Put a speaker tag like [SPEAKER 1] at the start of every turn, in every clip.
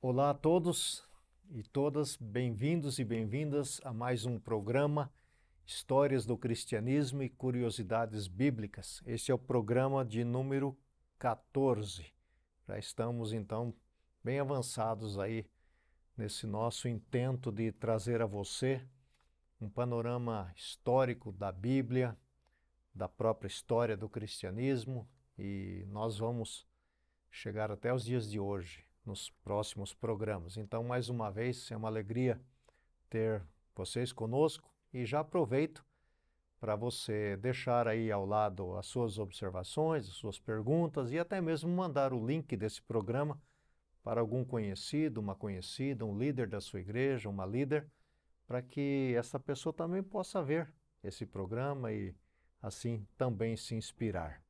[SPEAKER 1] Olá a todos e todas, bem-vindos e bem-vindas a mais um programa Histórias do Cristianismo e Curiosidades Bíblicas. Este é o programa de número 14. Já estamos então bem avançados aí nesse nosso intento de trazer a você um panorama histórico da Bíblia, da própria história do cristianismo e nós vamos chegar até os dias de hoje nos próximos programas. Então, mais uma vez, é uma alegria ter vocês conosco e já aproveito para você deixar aí ao lado as suas observações, as suas perguntas e até mesmo mandar o link desse programa para algum conhecido, uma conhecida, um líder da sua igreja, uma líder, para que essa pessoa também possa ver esse programa e assim também se inspirar.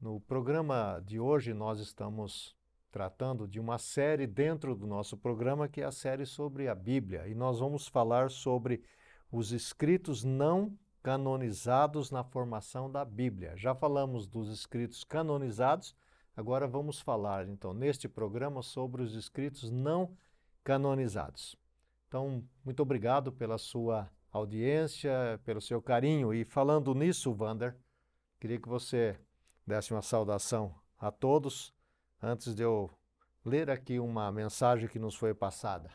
[SPEAKER 1] No programa de hoje nós estamos tratando de uma série dentro do nosso programa que é a série sobre a Bíblia e nós vamos falar sobre os escritos não canonizados na formação da Bíblia. Já falamos dos escritos canonizados, agora vamos falar então neste programa sobre os escritos não canonizados. Então, muito obrigado pela sua audiência, pelo seu carinho e falando nisso, Vander, queria que você desse uma saudação a todos antes de eu ler aqui uma mensagem que nos foi passada.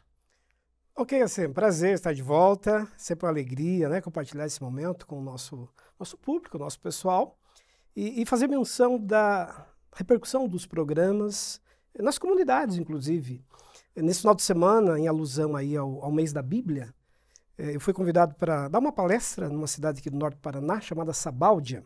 [SPEAKER 2] Ok, assim, prazer estar de volta, sempre uma alegria, né, compartilhar esse momento com o nosso, nosso público, nosso pessoal, e, e fazer menção da repercussão dos programas nas comunidades, inclusive. Nesse final de semana, em alusão aí ao, ao mês da Bíblia, eh, eu fui convidado para dar uma palestra numa cidade aqui do norte do Paraná, chamada Sabáudia.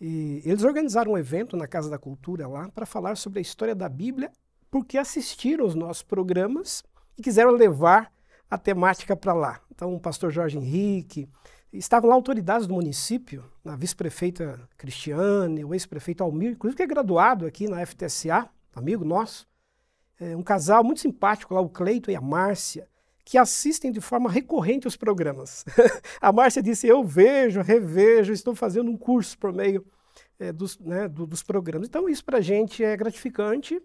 [SPEAKER 2] E eles organizaram um evento na Casa da Cultura lá para falar sobre a história da Bíblia, porque assistiram os nossos programas e quiseram levar a temática para lá. Então, o pastor Jorge Henrique, estavam lá autoridades do município, a vice-prefeita Cristiane, o ex-prefeito Almir, inclusive que é graduado aqui na FTSA, amigo nosso, é, um casal muito simpático lá, o Cleito e a Márcia, que assistem de forma recorrente os programas. a Márcia disse: Eu vejo, revejo, estou fazendo um curso por meio é, dos, né, do, dos programas. Então, isso para a gente é gratificante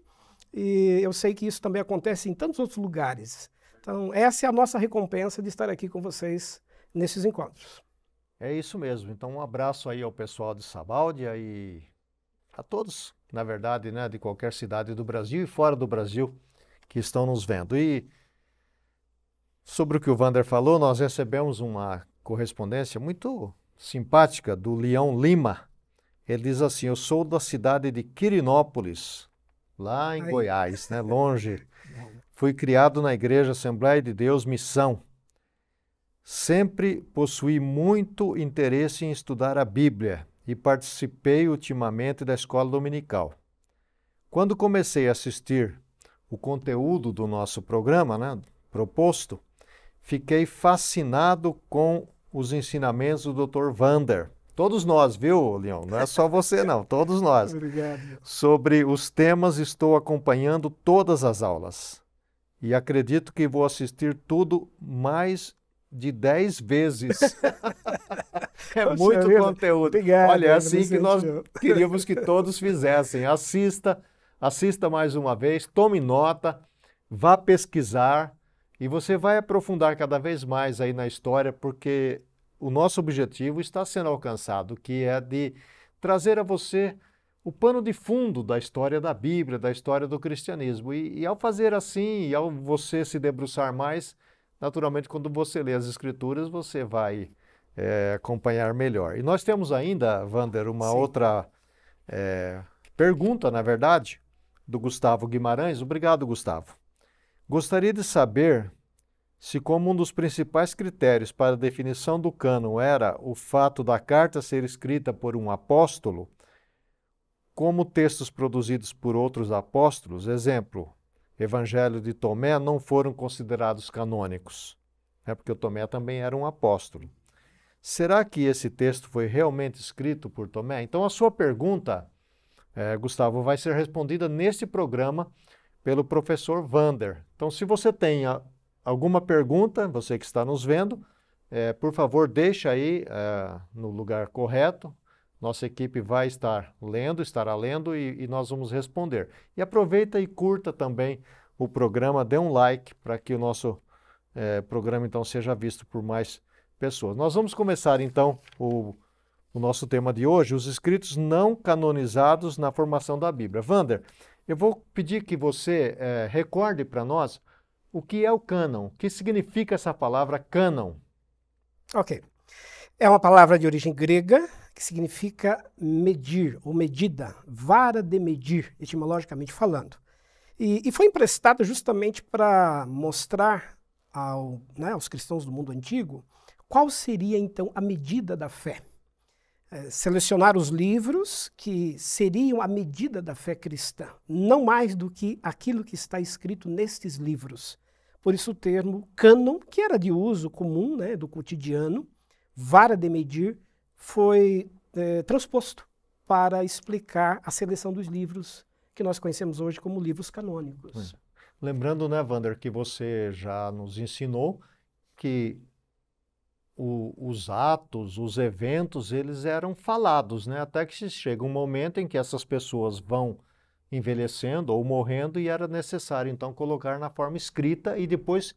[SPEAKER 2] e eu sei que isso também acontece em tantos outros lugares. Então, essa é a nossa recompensa de estar aqui com vocês nesses encontros.
[SPEAKER 1] É isso mesmo. Então, um abraço aí ao pessoal de Sabáudia e a todos, na verdade, né, de qualquer cidade do Brasil e fora do Brasil que estão nos vendo. E sobre o que o Vander falou, nós recebemos uma correspondência muito simpática do Leão Lima. Ele diz assim: Eu sou da cidade de Quirinópolis, lá em Ai. Goiás, né, longe. Fui criado na Igreja Assembleia de Deus Missão. Sempre possuí muito interesse em estudar a Bíblia e participei ultimamente da escola dominical. Quando comecei a assistir o conteúdo do nosso programa, né, proposto, fiquei fascinado com os ensinamentos do Dr. Vander. Todos nós, viu, Leão? Não é só você, não, todos nós.
[SPEAKER 2] Obrigado.
[SPEAKER 1] Sobre os temas, estou acompanhando todas as aulas e acredito que vou assistir tudo mais de 10 vezes. é Poxa, muito conteúdo.
[SPEAKER 2] Obrigado,
[SPEAKER 1] Olha, é assim que nós queríamos que todos fizessem. Assista, assista mais uma vez, tome nota, vá pesquisar e você vai aprofundar cada vez mais aí na história, porque o nosso objetivo está sendo alcançado, que é de trazer a você o pano de fundo da história da Bíblia, da história do cristianismo. E, e, ao fazer assim, e ao você se debruçar mais, naturalmente, quando você lê as Escrituras, você vai é, acompanhar melhor. E nós temos ainda, Vander, uma Sim. outra é, pergunta, na verdade, do Gustavo Guimarães. Obrigado, Gustavo. Gostaria de saber se, como um dos principais critérios para a definição do cânon era o fato da carta ser escrita por um apóstolo como textos produzidos por outros apóstolos, exemplo, Evangelho de Tomé, não foram considerados canônicos, é porque Tomé também era um apóstolo. Será que esse texto foi realmente escrito por Tomé? Então, a sua pergunta, é, Gustavo, vai ser respondida neste programa pelo professor Vander. Então, se você tem alguma pergunta, você que está nos vendo, é, por favor, deixe aí é, no lugar correto, nossa equipe vai estar lendo, estará lendo e, e, nós vamos responder. E aproveita e curta também o programa, dê um like para que o nosso é, programa então seja visto por mais pessoas. Nós vamos começar então o, o nosso tema de hoje, os escritos não canonizados na formação da Bíblia. Vander, eu vou pedir que você é, recorde para nós o que é o cânon, o que significa essa palavra cânon.
[SPEAKER 2] Ok. É uma palavra de origem grega que significa medir ou medida, vara de medir, etimologicamente falando. E, e foi emprestada justamente para mostrar ao, né, aos cristãos do mundo antigo qual seria então a medida da fé. É, selecionar os livros que seriam a medida da fé cristã, não mais do que aquilo que está escrito nestes livros. Por isso o termo cânon, que era de uso comum, né, do cotidiano, vara de medir, foi é, transposto para explicar a seleção dos livros que nós conhecemos hoje como livros canônicos.
[SPEAKER 1] Lembrando, né, Wander, que você já nos ensinou que o, os atos, os eventos, eles eram falados, né? Até que chega um momento em que essas pessoas vão envelhecendo ou morrendo e era necessário então colocar na forma escrita e depois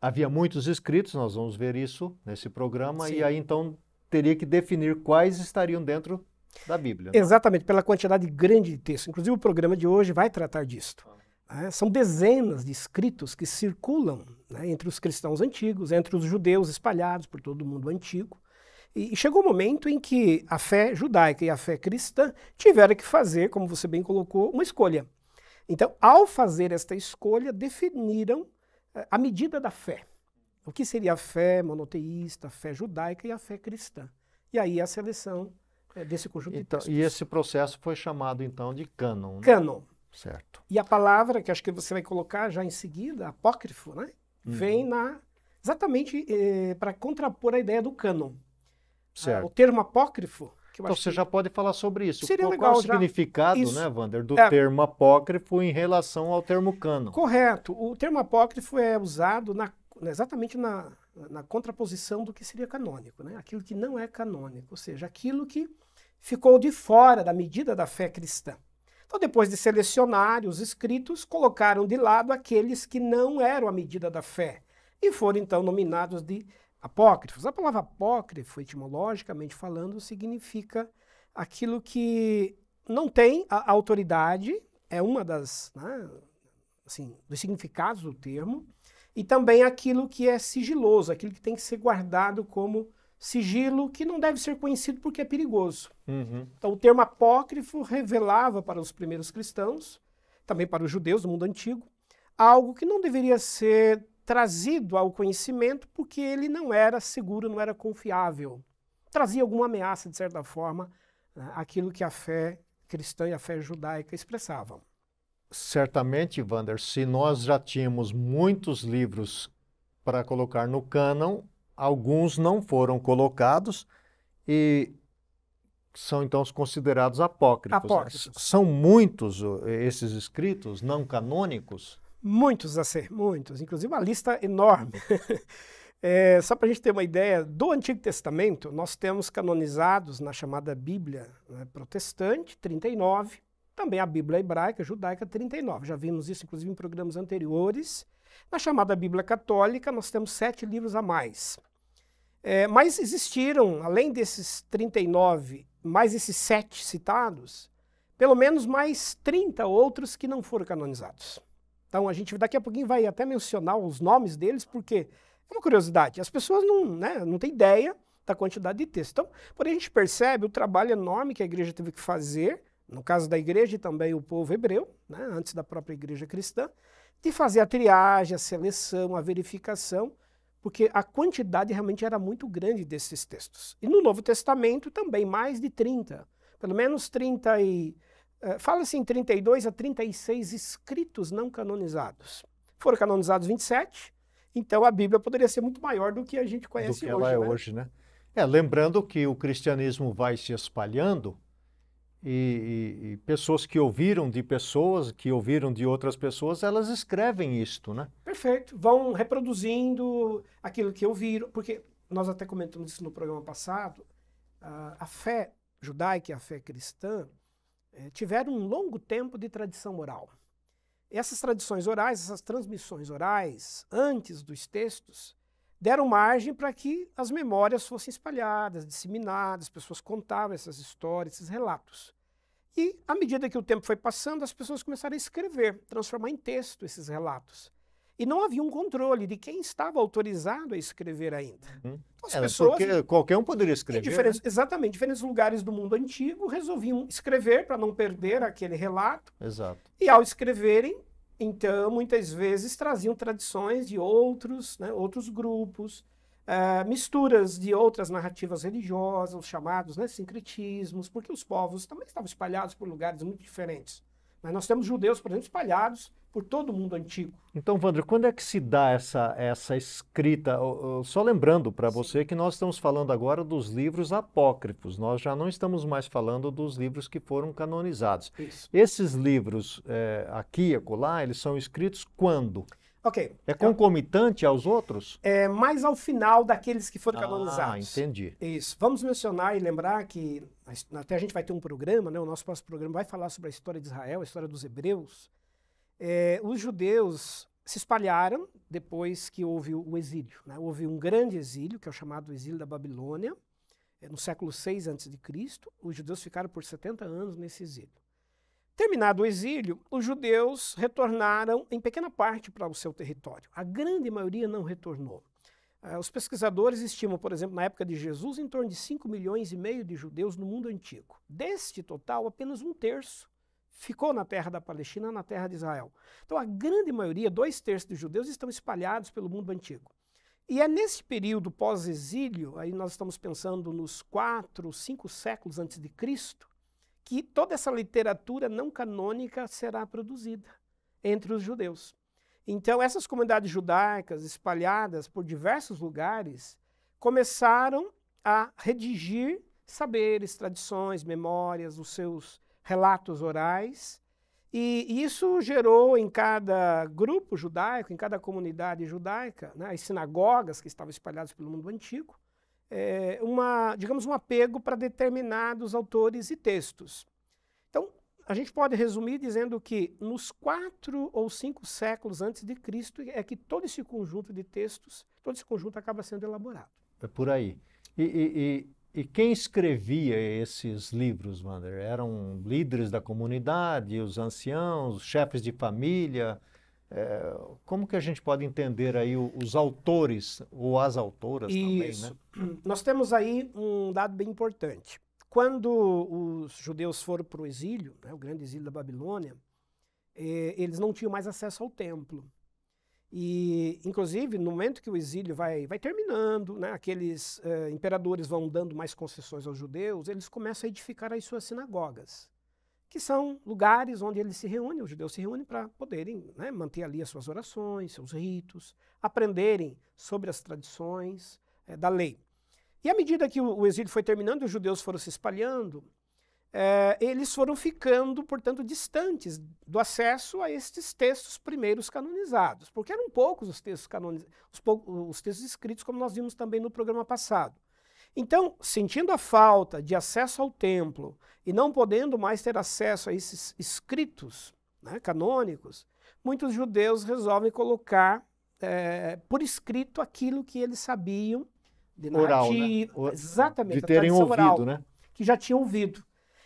[SPEAKER 1] havia muitos escritos, nós vamos ver isso nesse programa Sim. e aí então teria que definir quais estariam dentro da Bíblia.
[SPEAKER 2] Né? Exatamente, pela quantidade grande de texto. Inclusive o programa de hoje vai tratar disto. Né? São dezenas de escritos que circulam né, entre os cristãos antigos, entre os judeus espalhados por todo o mundo antigo. E, e chegou o um momento em que a fé judaica e a fé cristã tiveram que fazer, como você bem colocou, uma escolha. Então, ao fazer esta escolha, definiram eh, a medida da fé. O que seria a fé monoteísta, a fé judaica e a fé cristã. E aí a seleção é, desse conjunto
[SPEAKER 1] então,
[SPEAKER 2] de textos.
[SPEAKER 1] E esse processo foi chamado então de cânon. Né?
[SPEAKER 2] Cânon.
[SPEAKER 1] Certo.
[SPEAKER 2] E a palavra que acho que você vai colocar já em seguida, apócrifo, né? Uhum. Vem na exatamente eh, para contrapor a ideia do cânon.
[SPEAKER 1] Certo.
[SPEAKER 2] Ah, o termo apócrifo
[SPEAKER 1] então você já pode falar sobre isso.
[SPEAKER 2] Seria
[SPEAKER 1] qual,
[SPEAKER 2] legal,
[SPEAKER 1] qual é o já... significado,
[SPEAKER 2] isso.
[SPEAKER 1] né, Wander, do é. termo apócrifo em relação ao termo cânon?
[SPEAKER 2] Correto. O termo apócrifo é usado na, exatamente na, na contraposição do que seria canônico, né? aquilo que não é canônico, ou seja, aquilo que ficou de fora da medida da fé cristã. Então, depois de selecionar os escritos, colocaram de lado aqueles que não eram a medida da fé e foram então nominados de apócrifos. A palavra apócrifo, etimologicamente falando, significa aquilo que não tem a autoridade, é uma das, né, assim, dos significados do termo, e também aquilo que é sigiloso, aquilo que tem que ser guardado como sigilo, que não deve ser conhecido porque é perigoso.
[SPEAKER 1] Uhum.
[SPEAKER 2] Então, o termo apócrifo revelava para os primeiros cristãos, também para os judeus do mundo antigo, algo que não deveria ser trazido ao conhecimento porque ele não era seguro, não era confiável. Trazia alguma ameaça, de certa forma, né, aquilo que a fé cristã e a fé judaica expressavam.
[SPEAKER 1] Certamente, Wander, se nós já tínhamos muitos livros para colocar no cânon, alguns não foram colocados e são então considerados apócrifos.
[SPEAKER 2] apócrifos.
[SPEAKER 1] São muitos esses escritos não canônicos?
[SPEAKER 2] Muitos a ser, muitos, inclusive uma lista enorme. é, só para a gente ter uma ideia, do Antigo Testamento, nós temos canonizados na chamada Bíblia né, protestante, 39, também a Bíblia hebraica, judaica, 39. Já vimos isso, inclusive, em programas anteriores. Na chamada Bíblia católica, nós temos sete livros a mais. É, mas existiram, além desses 39, mais esses sete citados, pelo menos mais 30 outros que não foram canonizados. Então a gente daqui a pouquinho vai até mencionar os nomes deles, porque é uma curiosidade. As pessoas não, né, não têm ideia da quantidade de texto. Então, porém, a gente percebe o trabalho enorme que a igreja teve que fazer, no caso da igreja e também o povo hebreu, né, antes da própria igreja cristã, de fazer a triagem, a seleção, a verificação, porque a quantidade realmente era muito grande desses textos. E no Novo Testamento também, mais de 30, pelo menos 30 e fala-se em 32 a 36 escritos não canonizados. Foram canonizados 27, então a Bíblia poderia ser muito maior do que a gente conhece
[SPEAKER 1] do que
[SPEAKER 2] hoje.
[SPEAKER 1] Ela é
[SPEAKER 2] né?
[SPEAKER 1] hoje, né? É, lembrando que o cristianismo vai se espalhando e, e, e, pessoas que ouviram de pessoas, que ouviram de outras pessoas, elas escrevem isto, né?
[SPEAKER 2] Perfeito. Vão reproduzindo aquilo que ouviram, porque nós até comentamos isso no programa passado, a, fé judaica e a fé cristã, é, tiveram um longo tempo de tradição oral. essas tradições orais, essas transmissões orais, antes dos textos, deram margem para que as memórias fossem espalhadas, disseminadas, as pessoas contavam essas histórias, esses relatos. E, à medida que o tempo foi passando, as pessoas começaram a escrever, transformar em texto esses relatos. E não havia um controle de quem estava autorizado a escrever ainda.
[SPEAKER 1] Hum. As é, pessoas, porque qualquer um poderia escrever.
[SPEAKER 2] Diferentes, né? Exatamente. Diferentes lugares do mundo antigo resolviam escrever para não perder aquele relato.
[SPEAKER 1] Exato.
[SPEAKER 2] E ao escreverem, então, muitas vezes traziam tradições de outros, né, outros grupos, uh, misturas de outras narrativas religiosas, os chamados né, sincretismos, porque os povos também estavam espalhados por lugares muito diferentes. Mas nós temos judeus, por exemplo, espalhados por todo o mundo antigo.
[SPEAKER 1] Então, Wander, quando é que se dá essa, essa escrita? Só lembrando para você que nós estamos falando agora dos livros apócrifos, nós já não estamos mais falando dos livros que foram canonizados.
[SPEAKER 2] Isso.
[SPEAKER 1] Esses livros, é, aqui e acolá, eles são escritos quando?
[SPEAKER 2] Ok.
[SPEAKER 1] É então concomitante aos outros?
[SPEAKER 2] É mais ao final daqueles que foram
[SPEAKER 1] ah,
[SPEAKER 2] canonizados.
[SPEAKER 1] Ah, entendi.
[SPEAKER 2] Isso. Vamos mencionar e lembrar que até a gente vai ter um programa, né? O nosso próximo programa vai falar sobre a história de Israel, a história dos hebreus. É, os judeus se espalharam depois que houve o exílio. Né? Houve um grande exílio, que é o chamado exílio da Babilônia, é, no século 6 a.C. Os judeus ficaram por 70 anos nesse exílio. Terminado o exílio, os judeus retornaram em pequena parte para o seu território. A grande maioria não retornou. Uh, os pesquisadores estimam, por exemplo, na época de Jesus, em torno de 5 milhões e meio de judeus no mundo antigo. Deste total, apenas um terço ficou na terra da Palestina, na terra de Israel. Então, a grande maioria, dois terços dos judeus, estão espalhados pelo mundo antigo. E é nesse período pós-exílio, aí nós estamos pensando nos quatro, cinco séculos antes de Cristo, que toda essa literatura não canônica será produzida entre os judeus. Então, essas comunidades judaicas espalhadas por diversos lugares começaram a redigir saberes, tradições, memórias, os seus relatos orais. E isso gerou em cada grupo judaico, em cada comunidade judaica, né, as sinagogas que estavam espalhadas pelo mundo antigo, é, uma, digamos, um apego para determinados autores e textos. Então, a gente pode resumir dizendo que nos quatro ou cinco séculos antes de Cristo é que todo esse conjunto de textos, todo esse conjunto acaba sendo elaborado.
[SPEAKER 1] É por aí. E, e, e, e quem escrevia esses livros, Wander? Eram líderes da comunidade, os anciãos, os chefes de família? É, como que a gente pode entender aí os autores ou as autoras
[SPEAKER 2] Isso.
[SPEAKER 1] também, né?
[SPEAKER 2] Nós temos aí um dado bem importante. Quando os judeus foram para o exílio, né, o grande exílio da Babilônia, eh, eles não tinham mais acesso ao templo. E, inclusive, no momento que o exílio vai, vai terminando, né, aqueles eh, imperadores vão dando mais concessões aos judeus, eles começam a edificar as suas sinagogas que são lugares onde eles se reúnem, os judeus se reúnem para poderem né, manter ali as suas orações, seus ritos, aprenderem sobre as tradições é, da lei. E à medida que o, exílio foi terminando, os judeus foram se espalhando, é, eles foram ficando, portanto, distantes do acesso a estes textos primeiros canonizados, porque eram poucos os textos, canonizados, os, pou, os textos escritos, como nós vimos também no programa passado. Então, sentindo a falta de acesso ao templo e não podendo mais ter acesso a esses escritos né, canônicos, muitos judeus resolvem colocar é, por escrito aquilo que eles sabiam de narrativa,
[SPEAKER 1] oral,
[SPEAKER 2] né? exatamente,
[SPEAKER 1] de terem ouvido,
[SPEAKER 2] oral,
[SPEAKER 1] né?
[SPEAKER 2] que já tinham ouvido.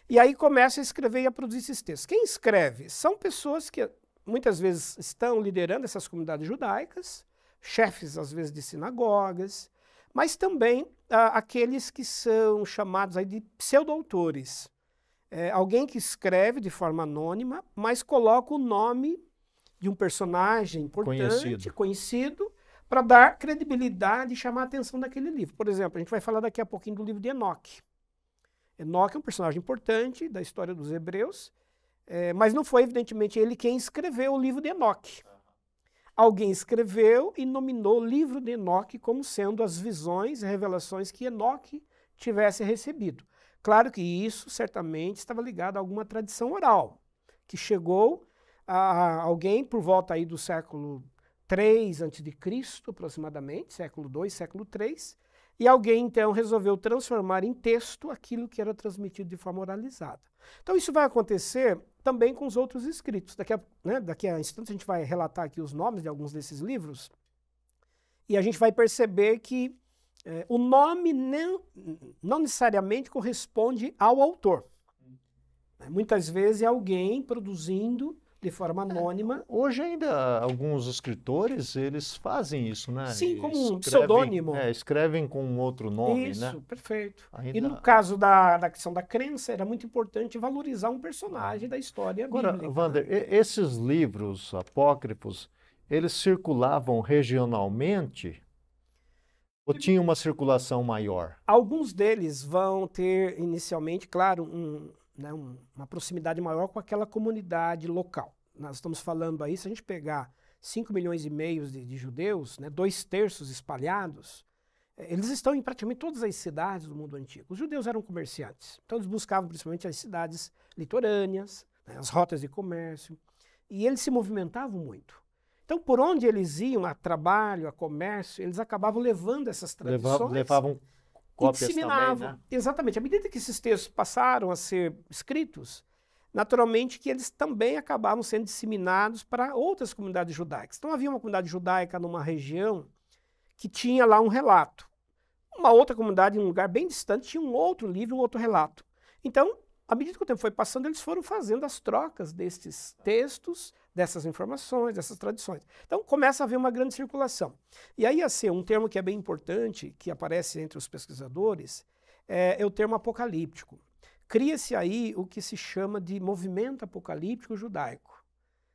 [SPEAKER 2] E aí começa a escrever e a produzir esses textos. Quem escreve são pessoas que muitas vezes estão liderando essas comunidades judaicas, chefes às vezes de sinagogas, mas também aqueles que são chamados aí de pseudoautores. É, alguém que escreve de forma anônima, mas coloca o nome de um personagem importante, conhecido, conhecido para dar credibilidade e chamar a atenção daquele livro. Por exemplo, a gente vai falar daqui a pouquinho do livro de Enoque. Enoque é um personagem importante da história dos hebreus, é, mas não foi, evidentemente, ele quem escreveu o livro de Enoque. Alguém escreveu e nominou o livro de Enoque como sendo as visões e revelações que Enoque tivesse recebido. Claro que isso certamente estava ligado a alguma tradição oral, que chegou a alguém por volta aí do século 3 a.C., aproximadamente, século 2, século 3, e alguém então resolveu transformar em texto aquilo que era transmitido de forma oralizada. Então isso vai acontecer também com os outros escritos. Daqui a, né, daqui a instantes a gente vai relatar aqui os nomes de alguns desses livros e a gente vai perceber que é, o nome não, não necessariamente corresponde ao autor. Muitas vezes é alguém produzindo de forma anônima.
[SPEAKER 1] Hoje ainda alguns escritores, eles fazem isso, né?
[SPEAKER 2] Sim, como um pseudônimo.
[SPEAKER 1] É, escrevem com um outro nome,
[SPEAKER 2] isso,
[SPEAKER 1] né?
[SPEAKER 2] Isso, perfeito. Ainda... E no caso da, da questão da crença, era muito importante valorizar um personagem da história
[SPEAKER 1] Agora,
[SPEAKER 2] bíblica.
[SPEAKER 1] Wander, esses livros apócrifos, eles circulavam regionalmente ou tinha uma circulação maior?
[SPEAKER 2] Alguns deles vão ter inicialmente, claro, um, né, um, uma proximidade maior com aquela comunidade local. Nós estamos falando aí, se a gente pegar 5 milhões e meio de, de judeus, né, dois terços espalhados, eh, eles estão em praticamente todas as cidades do mundo antigo. Os judeus eram comerciantes, então eles buscavam principalmente as cidades litorâneas, né, as rotas de comércio, e eles se movimentavam muito. Então, por onde eles iam, a trabalho, a comércio, eles acabavam levando essas tradições.
[SPEAKER 1] Levavam cópias
[SPEAKER 2] disseminavam.
[SPEAKER 1] também, né?
[SPEAKER 2] Exatamente. À medida que esses textos passaram a ser escritos, naturalmente que eles também acabavam sendo disseminados para outras comunidades judaicas. Então havia uma comunidade judaica numa região que tinha lá um relato. Uma outra comunidade, em um lugar bem distante, tinha um outro livro, um outro relato. Então, à medida que o tempo foi passando, eles foram fazendo as trocas destes textos, dessas informações, dessas tradições. Então começa a haver uma grande circulação. E aí, assim, um termo que é bem importante, que aparece entre os pesquisadores, é, é o termo apocalíptico. Cria-se aí o que se chama de movimento apocalíptico judaico.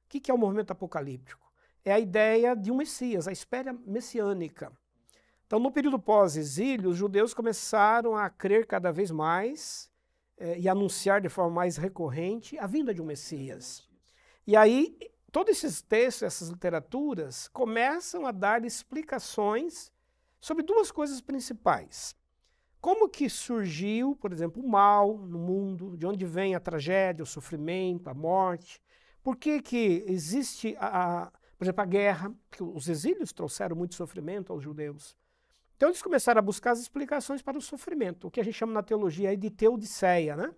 [SPEAKER 2] O que, que é o movimento apocalíptico? É a ideia de um Messias, a espera messiânica. Então, no período pós-exílio, os judeus começaram a crer cada vez mais eh, e anunciar de forma mais recorrente a vinda de um Messias. E aí, todos esses textos, essas literaturas, começam a dar explicações sobre duas coisas principais. Como que surgiu, por exemplo, o mal no mundo, de onde vem a tragédia, o sofrimento, a morte, por que, que existe, a, a, por exemplo, a guerra, que os exílios trouxeram muito sofrimento aos judeus. Então eles começaram a buscar as explicações para o sofrimento, o que a gente chama na teologia de teodiceia, né?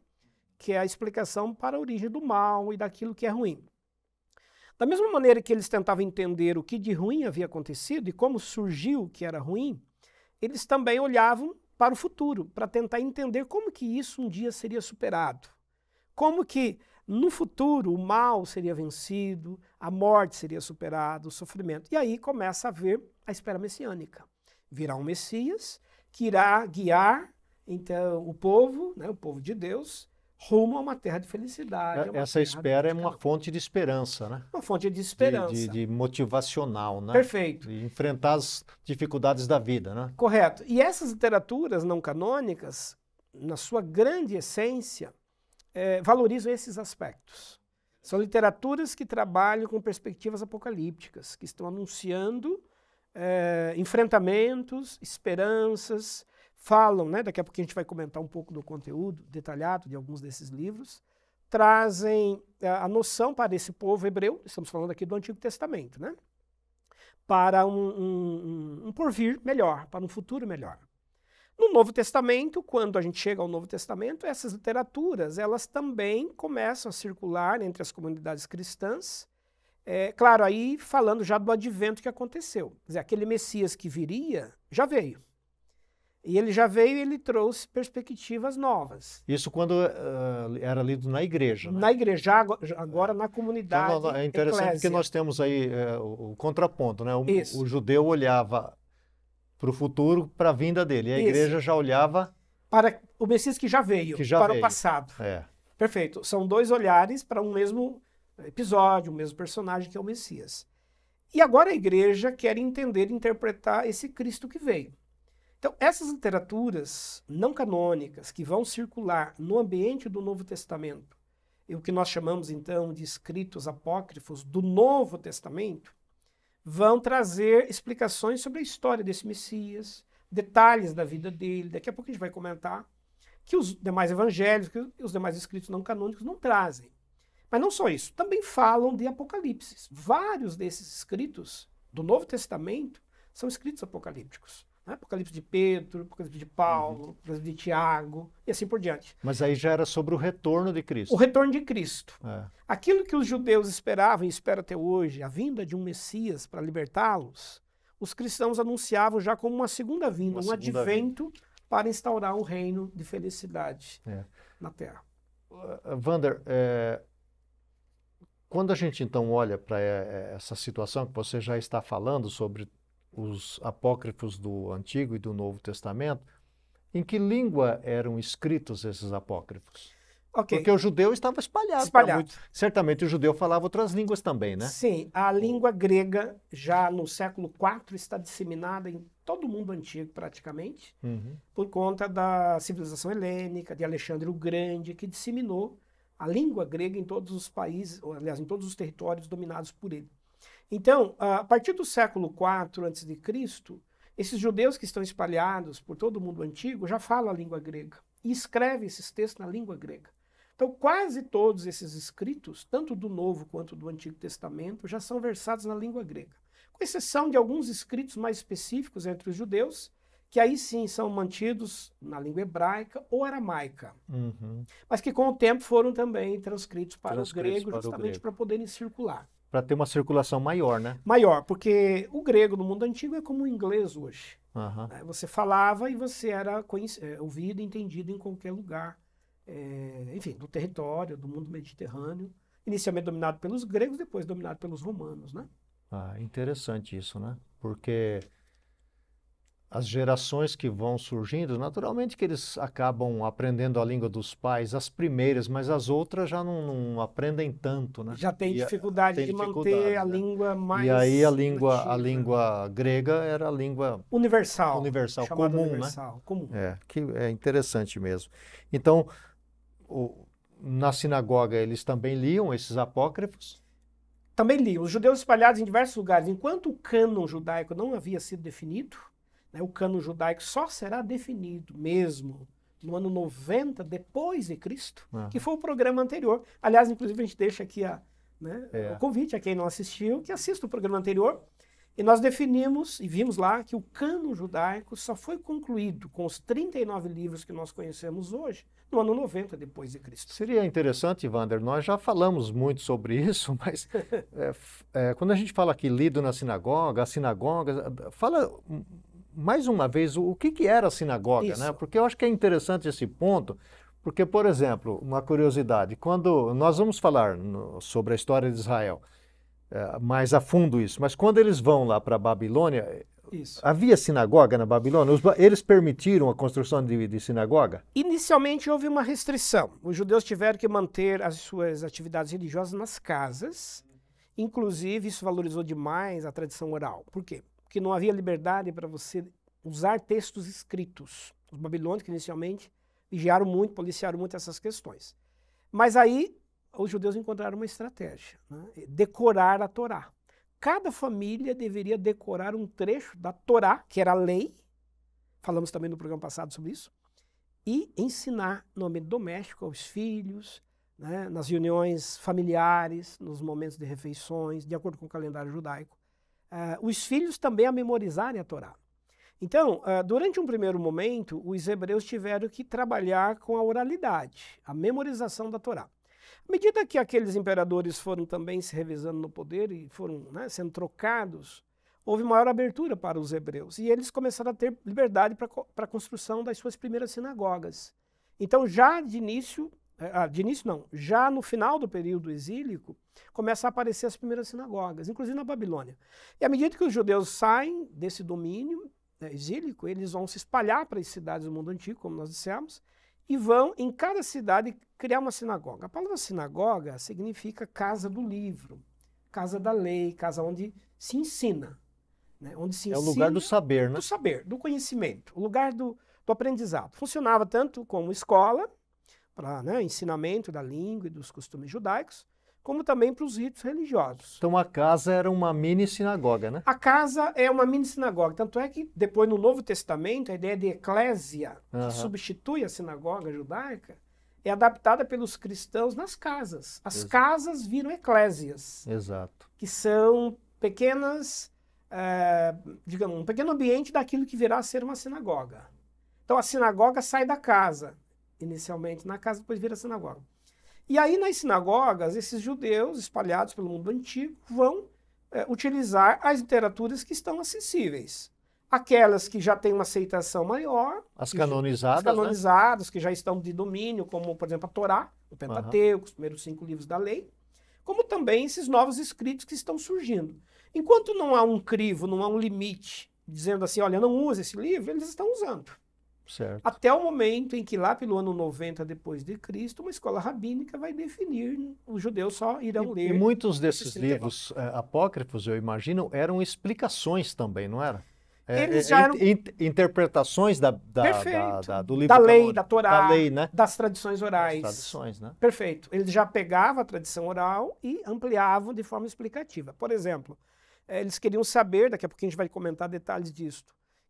[SPEAKER 2] que é a explicação para a origem do mal e daquilo que é ruim. Da mesma maneira que eles tentavam entender o que de ruim havia acontecido e como surgiu o que era ruim, eles também olhavam para o futuro, para tentar entender como que isso um dia seria superado. Como que no futuro o mal seria vencido, a morte seria superada, o sofrimento. E aí começa a ver a espera messiânica virá um Messias que irá guiar então o povo, né, o povo de Deus, rumo a uma terra de felicidade.
[SPEAKER 1] Essa espera é uma fonte de esperança, né?
[SPEAKER 2] Uma fonte de esperança.
[SPEAKER 1] De, de, de motivacional, né?
[SPEAKER 2] Perfeito.
[SPEAKER 1] De enfrentar as dificuldades da vida, né?
[SPEAKER 2] Correto. E essas literaturas não canônicas, na sua grande essência, é, valorizam esses aspectos. São literaturas que trabalham com perspectivas apocalípticas, que estão anunciando é, enfrentamentos, esperanças, falam, né, daqui a pouco a gente vai comentar um pouco do conteúdo detalhado de alguns desses livros, trazem a, eh, a noção para esse povo hebreu, estamos falando aqui do Antigo Testamento, né, para um, um, um porvir melhor, para um futuro melhor. No Novo Testamento, quando a gente chega ao Novo Testamento, essas literaturas elas também começam a circular entre as comunidades cristãs é, claro, aí falando já do advento que aconteceu. Quer dizer, aquele Messias que viria já veio. E ele já veio e ele trouxe perspectivas novas.
[SPEAKER 1] Isso quando uh, era lido na igreja. Né?
[SPEAKER 2] Na igreja, agora, na comunidade. Então,
[SPEAKER 1] é interessante eclésia. porque nós temos aí uh, o, o, contraponto, né? O, o, judeu olhava para o futuro, para a vinda dele. E a Isso. igreja já olhava
[SPEAKER 2] para o Messias que já veio,
[SPEAKER 1] que já
[SPEAKER 2] para
[SPEAKER 1] veio.
[SPEAKER 2] o passado.
[SPEAKER 1] É.
[SPEAKER 2] Perfeito. São dois olhares para um mesmo episódio, o mesmo personagem que é o Messias. E agora a igreja quer entender e interpretar esse Cristo que veio. Então, essas literaturas não canônicas que vão circular no ambiente do Novo Testamento, e o que nós chamamos então de escritos apócrifos do Novo Testamento, vão trazer explicações sobre a história desse Messias, detalhes da vida dele. Daqui a pouco a gente vai comentar que os demais evangelhos, que os demais escritos não canônicos não trazem. Mas não só isso, também falam de Apocalipse. Vários desses escritos do Novo Testamento são escritos apocalípticos. Apocalipse de Pedro, Apocalipse de Paulo, uhum. Apocalipse de Tiago e assim por diante.
[SPEAKER 1] Mas aí já era sobre o retorno de Cristo.
[SPEAKER 2] O retorno de Cristo. É. Aquilo que os judeus esperavam e esperam até hoje, a vinda de um Messias para libertá-los, os cristãos anunciavam já como uma segunda vinda, uma um segunda advento vinda. para instaurar um reino de felicidade é. na Terra.
[SPEAKER 1] Uh, Vander, é, quando a gente então olha para é, essa situação que você já está falando sobre os apócrifos do Antigo e do Novo Testamento, em que língua eram escritos esses apócrifos? Okay. Porque o judeu estava espalhado.
[SPEAKER 2] espalhado. Muito...
[SPEAKER 1] Certamente o judeu falava outras línguas também, né?
[SPEAKER 2] Sim, a língua grega já no século IV está disseminada em todo o mundo antigo praticamente, uhum. por conta da civilização helênica, de Alexandre o Grande, que disseminou a língua grega em todos os países, aliás, em todos os territórios dominados por ele. Então, a partir do século IV a.C., esses judeus que estão espalhados por todo o mundo antigo já falam a língua grega e escrevem esses textos na língua grega. Então, quase todos esses escritos, tanto do Novo quanto do Antigo Testamento, já são versados na língua grega, com exceção de alguns escritos mais específicos entre os judeus, que aí sim são mantidos na língua hebraica ou aramaica, uhum. mas que com o tempo foram também transcritos para transcritos o grego, para justamente para poderem circular
[SPEAKER 1] para ter uma circulação maior, né?
[SPEAKER 2] Maior, porque o grego no mundo antigo é como o inglês hoje. Uhum. Né? Você falava e você era é, ouvido e entendido em qualquer lugar, é, enfim, do território, do mundo mediterrâneo. Inicialmente dominado pelos gregos, depois dominado pelos romanos, né?
[SPEAKER 1] Ah, interessante isso, né? Porque as gerações que vão surgindo, naturalmente que eles acabam aprendendo a língua dos pais, as primeiras, mas as outras já não, não aprendem tanto, né?
[SPEAKER 2] Já tem dificuldade tem de dificuldade, manter a né? língua mais
[SPEAKER 1] E aí a língua, a língua grega era a língua
[SPEAKER 2] universal,
[SPEAKER 1] universal comum, né?
[SPEAKER 2] universal, né? Comum.
[SPEAKER 1] É, que é interessante mesmo. Então, o, na sinagoga eles também liam esses apócrifos?
[SPEAKER 2] Também liam. Os judeus espalhados em diversos lugares. Enquanto o cânon judaico não havia sido definido, né, o cano judaico só será definido mesmo no ano 90 depois de Cristo, uhum. que foi o programa anterior. Aliás, inclusive a gente deixa aqui a, né, é. o convite a quem não assistiu, que assista o programa anterior. E nós definimos e vimos lá que o cano judaico só foi concluído com os 39 livros que nós conhecemos hoje no ano 90 depois de Cristo.
[SPEAKER 1] Seria interessante, Wander, nós já falamos muito sobre isso, mas é, é, quando a gente fala aqui lido na sinagoga, a sinagoga, fala mais uma vez, o, que, que era a sinagoga, né? Isso. né? Porque eu acho que é interessante esse ponto, porque, por exemplo, uma curiosidade, quando nós vamos falar no, sobre a história de Israel, é, mais a fundo isso, mas quando eles vão lá para a Babilônia, isso. Havia sinagoga na Babilônia? Os, eles permitiram a construção de, de, sinagoga?
[SPEAKER 2] Inicialmente houve uma restrição. Os judeus tiveram que manter as suas atividades religiosas nas casas. Inclusive, isso valorizou demais a tradição oral. Por quê? Porque não havia liberdade para você usar textos escritos. Os babilônios, que inicialmente vigiaram muito, policiaram muito essas questões. Mas aí os judeus encontraram uma estratégia: né? decorar a Torá. Cada família deveria decorar um trecho da Torá, que era a lei, falamos também no programa passado sobre isso, e ensinar no ambiente doméstico aos filhos, né, nas reuniões familiares, nos momentos de refeições, de acordo com o calendário judaico uh, os filhos também a memorizarem a Torá. Então, uh, durante um primeiro momento, os hebreus tiveram que trabalhar com a oralidade, a memorização da Torá. À medida que aqueles imperadores foram também se revisando no poder e foram né, sendo trocados, houve maior abertura para os hebreus e eles começaram a ter liberdade para a construção das suas primeiras sinagogas. Então, já de início, de início não, já no final do período exílico, começam a aparecer as primeiras sinagogas, inclusive na Babilônia. E à medida que os judeus saem desse domínio né, exílico, eles vão se espalhar para as cidades do mundo antigo, como nós dissemos, e vão, em cada cidade, criar uma sinagoga. A palavra sinagoga significa casa do livro, casa da lei, casa onde se ensina. Né, onde se
[SPEAKER 1] é o lugar do saber, né?
[SPEAKER 2] Do saber, do conhecimento, o lugar do, do aprendizado. Funcionava tanto como escola, para né, ensinamento da língua e dos costumes judaicos, como também para os ritos religiosos.
[SPEAKER 1] Então a casa era uma mini sinagoga, né?
[SPEAKER 2] A casa é uma mini sinagoga, tanto é que depois no Novo Testamento a ideia de eclésia, uhum. que substitui a sinagoga judaica, é adaptada pelos cristãos nas casas. As Exato. casas viram eclésias.
[SPEAKER 1] Exato.
[SPEAKER 2] Que são pequenas é, digamos, um pequeno ambiente daquilo que virá a ser uma sinagoga. Então a sinagoga sai da casa, inicialmente na casa, depois vira sinagoga. E aí nas sinagogas, esses judeus espalhados pelo mundo antigo vão é, utilizar as literaturas que estão acessíveis. Aquelas que já têm uma aceitação maior.
[SPEAKER 1] As canonizadas.
[SPEAKER 2] As canonizadas, né? que já estão de domínio, como, por exemplo, a Torá, o Pentateuco, uhum. os primeiros cinco livros da lei. Como também esses novos escritos que estão surgindo. Enquanto não há um crivo, não há um limite, dizendo assim, olha, não use esse livro, eles estão usando.
[SPEAKER 1] Certo.
[SPEAKER 2] Até o momento em que lá pelo ano 90 depois de Cristo, uma escola rabínica vai definir, os judeus só irão
[SPEAKER 1] e,
[SPEAKER 2] ler.
[SPEAKER 1] E muitos desses livros é, apócrifos, eu imagino, eram explicações também, não era?
[SPEAKER 2] É, Eles é, já eram...
[SPEAKER 1] interpretações da, da, da, da, do livro
[SPEAKER 2] da lei, da Torá,
[SPEAKER 1] da lei, né?
[SPEAKER 2] das tradições orais.
[SPEAKER 1] Das tradições, né?
[SPEAKER 2] Perfeito. Eles já pegavam a tradição oral e ampliavam de forma explicativa. Por exemplo, eles queriam saber, daqui a pouquinho a gente vai comentar detalhes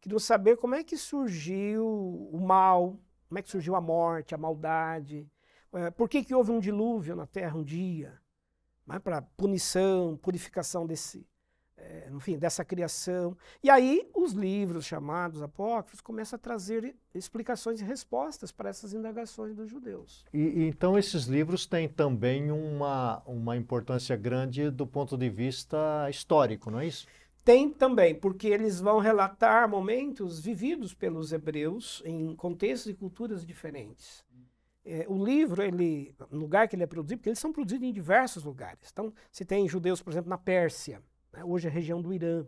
[SPEAKER 2] queriam saber como é que surgiu o mal, como é que surgiu a morte, a maldade, é, por que, que houve um dilúvio na Terra um dia, né, para punição, purificação desse, é, enfim, dessa criação. E aí os livros chamados apócrifos começam a trazer explicações e respostas para essas indagações dos judeus.
[SPEAKER 1] E, e, então esses livros têm também uma, uma importância grande do ponto de vista histórico, não é isso?
[SPEAKER 2] Tem também, porque eles vão relatar momentos vividos pelos hebreus em contextos e culturas diferentes. É, o livro, ele, no lugar que ele é produzido, porque eles são produzidos em diversos lugares. Então, se tem judeus, por exemplo, na Pérsia, né, hoje é a região do Irã,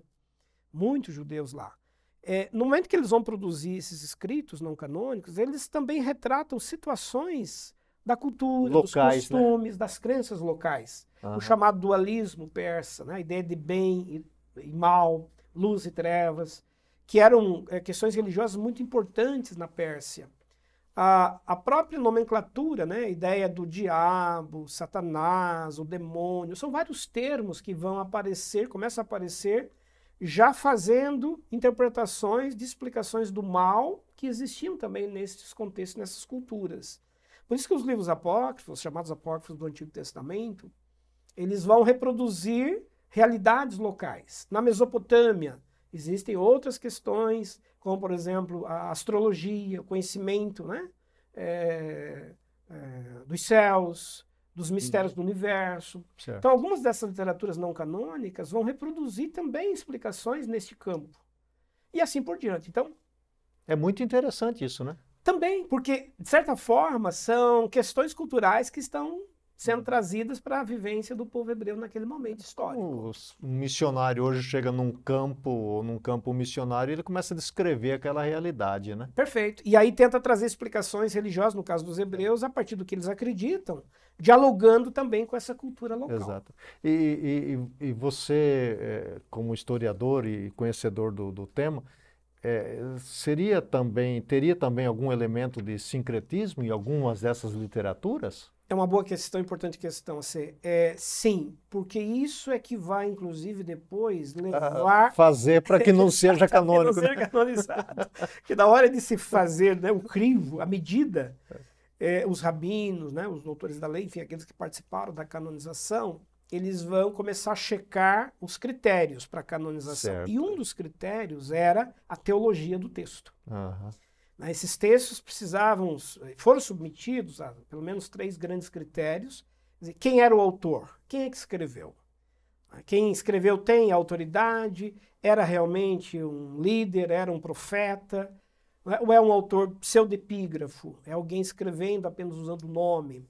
[SPEAKER 2] muitos judeus lá. É, no momento que eles vão produzir esses escritos não canônicos, eles também retratam situações da cultura, locais, dos né? costumes, né? das crenças locais. Uhum. O chamado dualismo persa, né? a ideia de bem e, mal, luz e trevas, que eram é, questões religiosas muito importantes na Pérsia. A, a própria nomenclatura, né, a ideia do diabo, Satanás, o demônio, são vários termos que vão aparecer, começam a aparecer, já fazendo interpretações de explicações do mal que existiam também nesses contextos, nessas culturas. Por isso que os livros apócrifos, chamados apócrifos do Antigo Testamento, eles vão reproduzir realidades locais. Na Mesopotâmia, existem outras questões como por exemplo a astrologia, o conhecimento né? É, é, dos céus, dos mistérios do universo. Certo. Então, algumas dessas literaturas não canônicas vão reproduzir também explicações nesse campo. E assim por diante. Então.
[SPEAKER 1] É muito interessante isso, né?
[SPEAKER 2] Também, porque, de certa forma, são questões culturais que estão sendo trazidas para a vivência do povo hebreu naquele momento histórico.
[SPEAKER 1] Um missionário hoje chega num campo, ou num campo missionário, e ele começa a descrever aquela realidade, né?
[SPEAKER 2] Perfeito. E aí tenta trazer explicações religiosas, no caso dos hebreus, a partir do que eles acreditam, dialogando também com essa cultura local.
[SPEAKER 1] Exato. E, e, e você, é, como historiador e conhecedor do, do tema, é, seria também, teria também algum elemento de sincretismo em algumas dessas literaturas?
[SPEAKER 2] É uma boa questão, importante questão. Assim, é, sim, porque isso é que vai, inclusive, depois levar.
[SPEAKER 1] Ah, fazer para que não seja canônico.
[SPEAKER 2] que não seja canonizado. que na hora de se fazer né, o crivo, a medida, é, os rabinos, né, os doutores da lei, enfim, aqueles que participaram da canonização, eles vão começar a checar os critérios para a canonização. Certo. E um dos critérios era a teologia do texto.
[SPEAKER 1] Uhum.
[SPEAKER 2] Né, esses textos precisavam, foram submetidos a pelo menos três grandes critérios. Quem era o autor? Quem é que escreveu? Né, quem escreveu tem autoridade? Era realmente um líder? Era um profeta? Né, ou é um autor pseudepígrafo? É alguém escrevendo apenas usando o nome?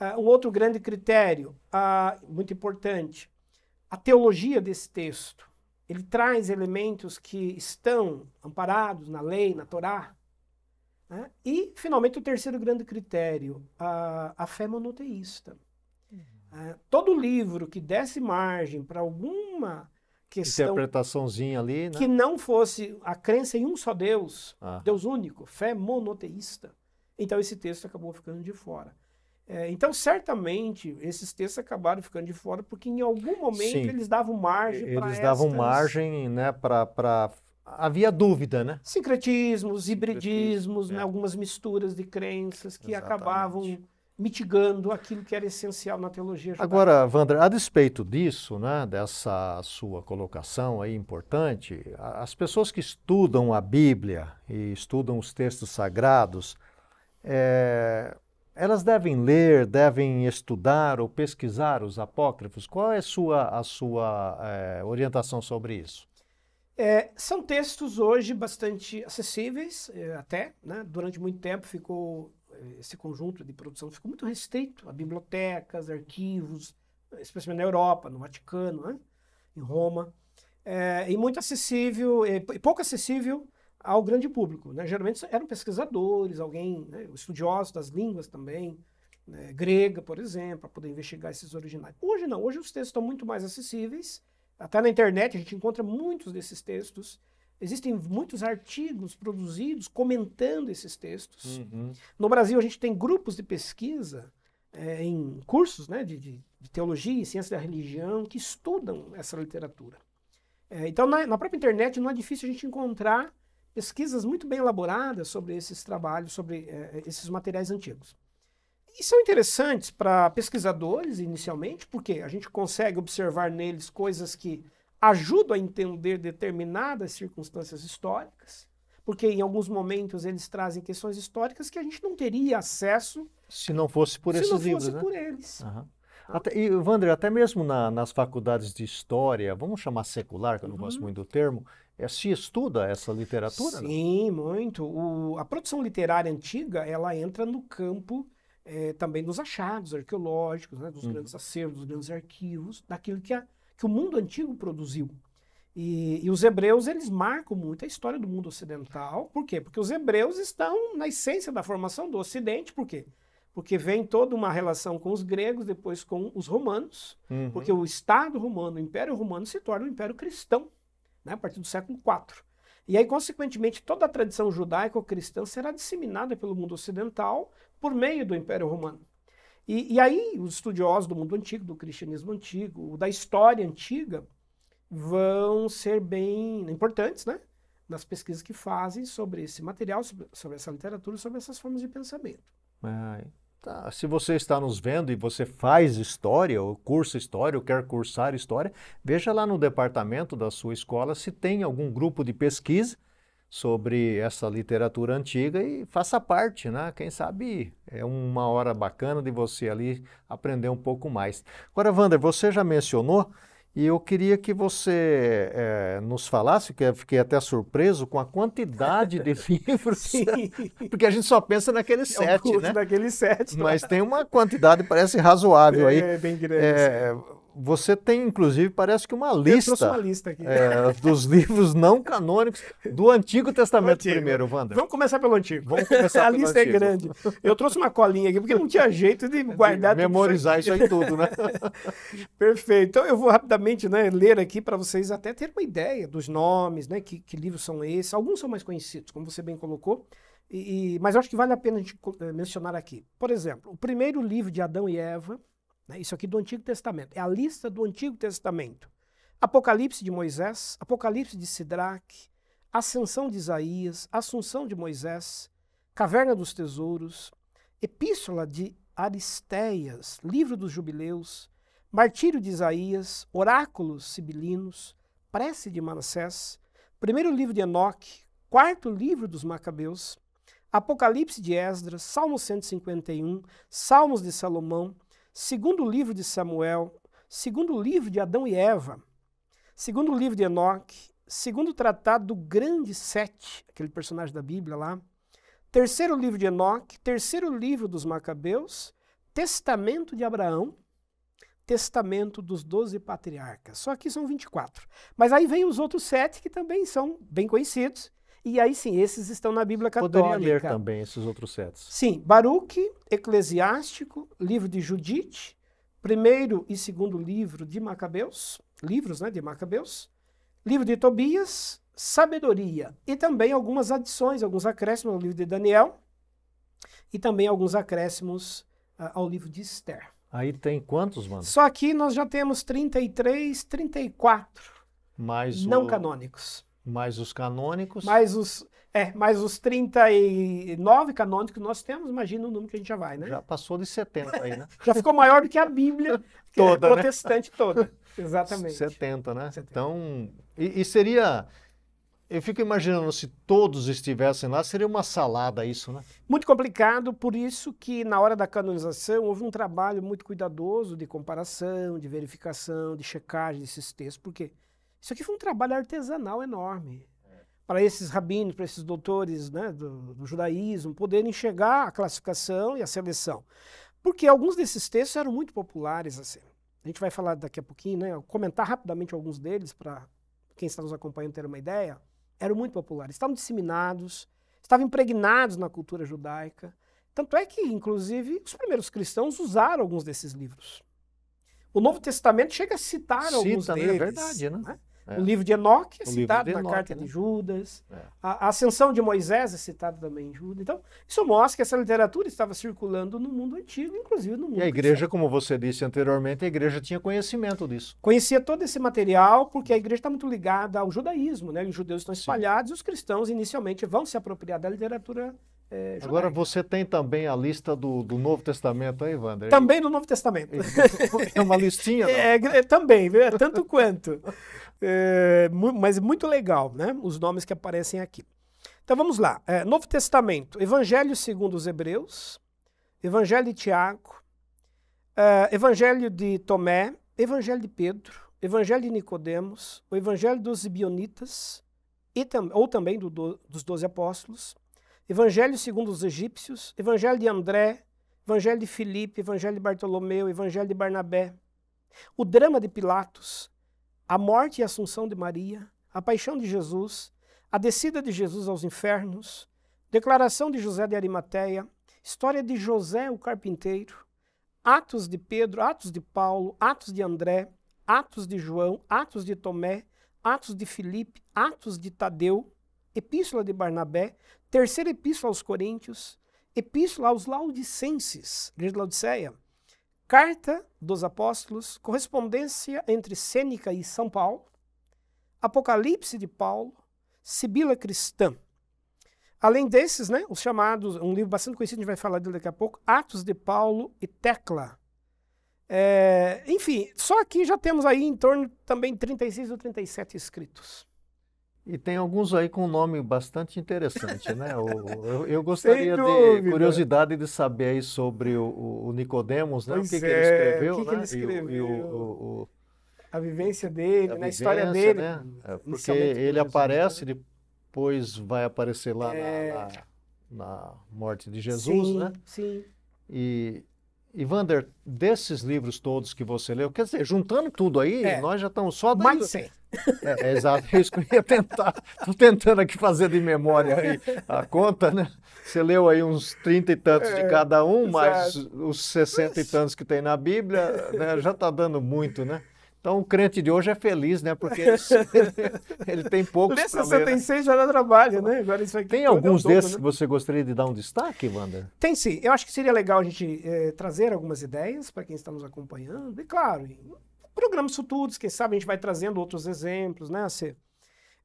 [SPEAKER 2] Uh, um outro grande critério, uh, muito importante, a teologia desse texto. Ele traz elementos que estão amparados na lei, na Torá, né? E, finalmente, o terceiro grande critério, a, a fé monoteísta. Uhum. É, todo livro que desse margem para alguma questão.
[SPEAKER 1] Interpretaçãozinha ali, né?
[SPEAKER 2] Que não fosse a crença em um só Deus, ah. Deus único, fé monoteísta. Então, esse texto acabou ficando de fora. É, então, certamente, esses textos acabaram ficando de fora porque em algum momento Sim. eles davam margem
[SPEAKER 1] para Eles davam estas... margem né, para havia dúvida, né?
[SPEAKER 2] Sincretismos, hibridismos, é. né? algumas misturas de crenças que Exatamente. acabavam mitigando aquilo que era essencial na teologia judaica.
[SPEAKER 1] Agora, Wander, a despeito disso, né, dessa sua colocação aí importante, as pessoas que estudam a Bíblia e estudam os textos sagrados, é, elas devem ler, devem estudar ou pesquisar os apócrifos? Qual é a sua, a sua é, orientação sobre isso?
[SPEAKER 2] É, são textos hoje bastante acessíveis, é, até. Né? Durante muito tempo ficou esse conjunto de produção ficou muito restrito a bibliotecas, arquivos, especialmente na Europa, no Vaticano, né? em Roma, é, e muito acessível, e pouco acessível ao grande público. Né? Geralmente eram pesquisadores, alguém, né, estudiosos das línguas também, né, grega, por exemplo, para poder investigar esses originais. Hoje não, hoje os textos estão muito mais acessíveis, até na internet a gente encontra muitos desses textos, Existem muitos artigos produzidos comentando esses textos. Uhum. No Brasil, a gente tem grupos de pesquisa é, em cursos né, de, de, de, teologia e ciência da religião que estudam essa literatura. É, então, na, na, própria internet, não é difícil a gente encontrar pesquisas muito bem elaboradas sobre esses trabalhos, sobre é, esses materiais antigos. E são interessantes para pesquisadores, inicialmente, porque a gente consegue observar neles coisas que ajudam a entender determinadas circunstâncias históricas, porque em alguns momentos eles trazem questões históricas que a gente não teria acesso
[SPEAKER 1] se não fosse por esses livros,
[SPEAKER 2] Se
[SPEAKER 1] não
[SPEAKER 2] fosse por eles.
[SPEAKER 1] Uhum. Até, e, Wander, até mesmo na, nas faculdades de história, vamos chamar secular, que eu não uhum. gosto muito do termo, é, se estuda essa literatura?
[SPEAKER 2] Sim, não? muito. O, a produção literária antiga, ela entra no campo é, também dos achados arqueológicos, né, dos uhum. grandes acervos, dos grandes arquivos, daquilo que a, que o mundo antigo produziu. E, e, os hebreus, eles marcam muito a história do mundo ocidental. Por quê? Porque os hebreus estão na essência da formação do Ocidente. Por quê? Porque vem toda uma relação com os gregos, depois com os romanos. Uhum. Porque o Estado romano, o Império Romano, se torna um Império Cristão, né, a partir do século IV. E aí, consequentemente, toda a tradição judaico-cristã será disseminada pelo mundo ocidental por meio do Império Romano. E, e, aí, os estudiosos do mundo antigo, do cristianismo antigo, da história antiga, vão ser bem importantes, né? Nas pesquisas que fazem sobre esse material, sobre, sobre essa literatura, sobre essas formas de pensamento.
[SPEAKER 1] Tá. Se você está nos vendo e você faz história, ou cursa história, ou quer cursar história, veja lá no departamento da sua escola se tem algum grupo de pesquisa sobre essa literatura antiga e faça parte, né? Quem sabe é uma hora bacana de você ali aprender um pouco mais. Agora, Wander, você já mencionou e eu queria que você é, nos falasse, que eu fiquei até surpreso com a quantidade de livros, porque a gente só pensa naquele sete, é
[SPEAKER 2] né? Naquele sete.
[SPEAKER 1] Mas tem uma quantidade, parece razoável
[SPEAKER 2] é,
[SPEAKER 1] aí.
[SPEAKER 2] É, bem grande. É,
[SPEAKER 1] você tem, inclusive, parece que uma lista,
[SPEAKER 2] uma lista
[SPEAKER 1] é, dos livros não canônicos do Antigo Testamento Antigo. primeiro, Wander.
[SPEAKER 2] Vamos começar pelo Antigo.
[SPEAKER 1] Vamos começar
[SPEAKER 2] A
[SPEAKER 1] pelo
[SPEAKER 2] lista
[SPEAKER 1] é Antigo.
[SPEAKER 2] é grande. Eu trouxe uma colinha aqui, porque não tinha jeito de guardar
[SPEAKER 1] de Memorizar isso aí tudo, né?
[SPEAKER 2] Perfeito. Então, eu vou rapidamente né, ler aqui para vocês até ter uma ideia dos nomes, né? Que, que livros são esses. Alguns são mais conhecidos, como você bem colocou. E, mas eu acho que vale a pena a gente eh, mencionar aqui. Por exemplo, o primeiro livro de Adão e Eva? Isso aqui do Antigo Testamento. É a lista do Antigo Testamento. Apocalipse de Moisés, Apocalipse de Sidraque, Ascensão de Isaías, Assunção de Moisés, Caverna dos Tesouros, Epístola de Aristeias, Livro dos Jubileus, Martírio de Isaías, Oráculos Sibilinos, Prece de Manassés, Primeiro Livro de Enoque, Quarto Livro dos Macabeus, Apocalipse de Esdras, Salmo 151, Salmos de Salomão, segundo livro de Samuel, segundo livro de Adão e Eva, segundo livro de Enoque, segundo tratado do grande Sete, aquele personagem da Bíblia lá, terceiro livro de Enoque, terceiro livro dos Macabeus, testamento de Abraão, testamento dos doze patriarcas. Só aqui são 24. Mas aí vem os outros sete que também são bem conhecidos e aí sim, esses estão na Bíblia Católica.
[SPEAKER 1] Poderia ler também esses outros sets.
[SPEAKER 2] Sim, Baruque, Eclesiástico, livro de Judite, primeiro e segundo livro de Macabeus, livros né, de Macabeus, livro de Tobias, Sabedoria, e também algumas adições, alguns acréscimos ao livro de Daniel, e também alguns acréscimos uh, ao livro de Esther.
[SPEAKER 1] Aí tem quantos, mano?
[SPEAKER 2] Só aqui nós já temos 33, 34
[SPEAKER 1] Mais
[SPEAKER 2] não
[SPEAKER 1] o...
[SPEAKER 2] canônicos.
[SPEAKER 1] Mais os canônicos.
[SPEAKER 2] Mais os, é, mais os 39 canônicos que nós temos, imagina o número que a gente já vai, né?
[SPEAKER 1] Já passou de 70 aí, né?
[SPEAKER 2] já ficou maior do que a Bíblia
[SPEAKER 1] toda,
[SPEAKER 2] é protestante né? toda. Exatamente.
[SPEAKER 1] 70, né? 70. Então, e, e seria eu fico imaginando se todos estivessem lá, seria uma salada isso, né?
[SPEAKER 2] Muito complicado, por isso que na hora da canonização houve um trabalho muito cuidadoso de comparação, de verificação, de checagem desses textos, porque isso aqui foi um trabalho artesanal enorme. É. Para esses rabinos, para esses doutores né, do, do judaísmo, poderem chegar à classificação e à seleção. Porque alguns desses textos eram muito populares assim. A gente vai falar daqui a pouquinho, né? Comentar rapidamente alguns deles para quem está nos acompanhando ter uma ideia eram muito populares, estavam disseminados, estavam impregnados na cultura judaica. Tanto é que, inclusive, os primeiros cristãos usaram alguns desses livros. O Novo Testamento chega a citar Cita, alguns né? deles. É
[SPEAKER 1] verdade, né? né?
[SPEAKER 2] É. O livro de Enoque é o citado na carta né? de Judas. É. A, a, ascensão de Moisés é citada também em Judas. Então, isso mostra que essa literatura estava circulando no mundo antigo, inclusive no mundo.
[SPEAKER 1] E a igreja, como você disse anteriormente, a igreja tinha conhecimento disso.
[SPEAKER 2] Conhecia todo esse material, porque a igreja está muito ligada ao judaísmo, né? Os judeus estão espalhados Sim. e os cristãos inicialmente vão se apropriar da literatura é,
[SPEAKER 1] Agora você tem também a lista do, do Novo Testamento aí, Wander?
[SPEAKER 2] Também do Novo Testamento.
[SPEAKER 1] É uma listinha?
[SPEAKER 2] É, é, também, é tanto quanto. É, mas muito legal, né? Os nomes que aparecem aqui. Então vamos lá. É, Novo Testamento, Evangelho segundo os Hebreus, Evangelho de Tiago, é, Evangelho de Tomé, Evangelho de Pedro, Evangelho de Nicodemos, o Evangelho dos Bionitas, e tam, ou também do, do, dos Doze Apóstolos, Evangelho segundo os Egípcios, Evangelho de André, Evangelho de Filipe, Evangelho de Bartolomeu, Evangelho de Barnabé, o drama de Pilatos, a morte e assunção de Maria, a paixão de Jesus, a descida de Jesus aos infernos, declaração de José de Arimateia, história de José o carpinteiro, Atos de Pedro, Atos de Paulo, Atos de André, Atos de João, Atos de Tomé, Atos de Filipe, Atos de Tadeu, Epístola de Barnabé, Terceira Epístola aos Coríntios, Epístola aos Laudicenses, igreja de Laodiceia, Carta dos Apóstolos, correspondência entre Sêneca e São Paulo, Apocalipse de Paulo, Sibila Cristã. Além desses, né, os chamados, um livro bastante conhecido, a gente vai falar dele daqui a pouco, Atos de Paulo e Tecla. É, enfim, só aqui já temos aí em torno também 36 ou 37 escritos.
[SPEAKER 1] E tem alguns aí com um nome bastante interessante, né? O, eu, eu, gostaria de curiosidade de saber aí sobre o, o Nicodemos, né?
[SPEAKER 2] Pois
[SPEAKER 1] o que,
[SPEAKER 2] é,
[SPEAKER 1] que, ele escreveu,
[SPEAKER 2] que, que
[SPEAKER 1] né?
[SPEAKER 2] ele escreveu?
[SPEAKER 1] E, e o,
[SPEAKER 2] a vivência dele, a, né? a história
[SPEAKER 1] dele. Né? É, porque ele aparece, né? depois vai aparecer lá é... na, na, na, morte de Jesus,
[SPEAKER 2] sim,
[SPEAKER 1] né?
[SPEAKER 2] Sim.
[SPEAKER 1] E e Vander, desses livros todos que você leu, quer dizer, juntando tudo aí, é. nós já estamos só
[SPEAKER 2] dando... Mais 100.
[SPEAKER 1] É, é, exato, é isso que eu ia tentar. Estou tentando aqui fazer de memória aí a conta, né? Você leu aí uns 30 e tantos é, de cada um, exato. mais os 60 e tantos que tem na Bíblia, né? já está dando muito, né? Então o crente de hoje é feliz, né? Porque ele, ele tem poucos
[SPEAKER 2] Lê 66 ler, né? já dá trabalho, né?
[SPEAKER 1] Agora isso aqui tem alguns todo, desses né? que você gostaria de dar um destaque, Wanda?
[SPEAKER 2] Tem sim. Eu acho que seria legal a gente é, trazer algumas ideias para quem está nos acompanhando. E claro, programas futuros, quem sabe a gente vai trazendo outros exemplos, né? Assim,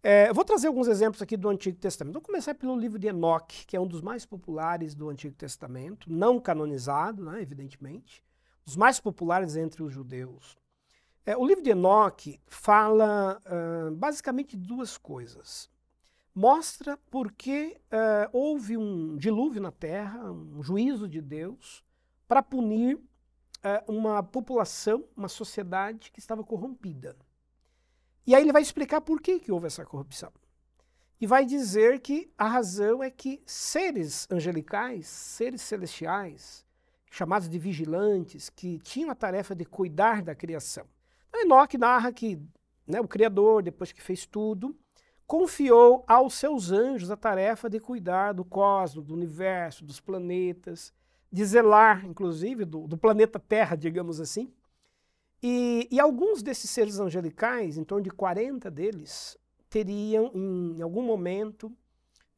[SPEAKER 2] é, eu vou trazer alguns exemplos aqui do Antigo Testamento. Vou começar pelo livro de Enoque, que é um dos mais populares do Antigo Testamento, não canonizado, né, evidentemente, os mais populares entre os judeus. É, o livro de Enoque fala uh, basicamente duas coisas. Mostra por que uh, houve um dilúvio na terra, um juízo de Deus, para punir uh, uma população, uma sociedade que estava corrompida. E aí ele vai explicar por que, que houve essa corrupção. E vai dizer que a razão é que seres angelicais, seres celestiais, chamados de vigilantes, que tinham a tarefa de cuidar da criação, Enoque narra que né, o Criador, depois que fez tudo, confiou aos seus anjos a tarefa de cuidar do cosmos, do universo, dos planetas, de zelar, inclusive, do, do planeta Terra, digamos assim. E, e, alguns desses seres angelicais, em torno de 40 deles, teriam, em algum momento,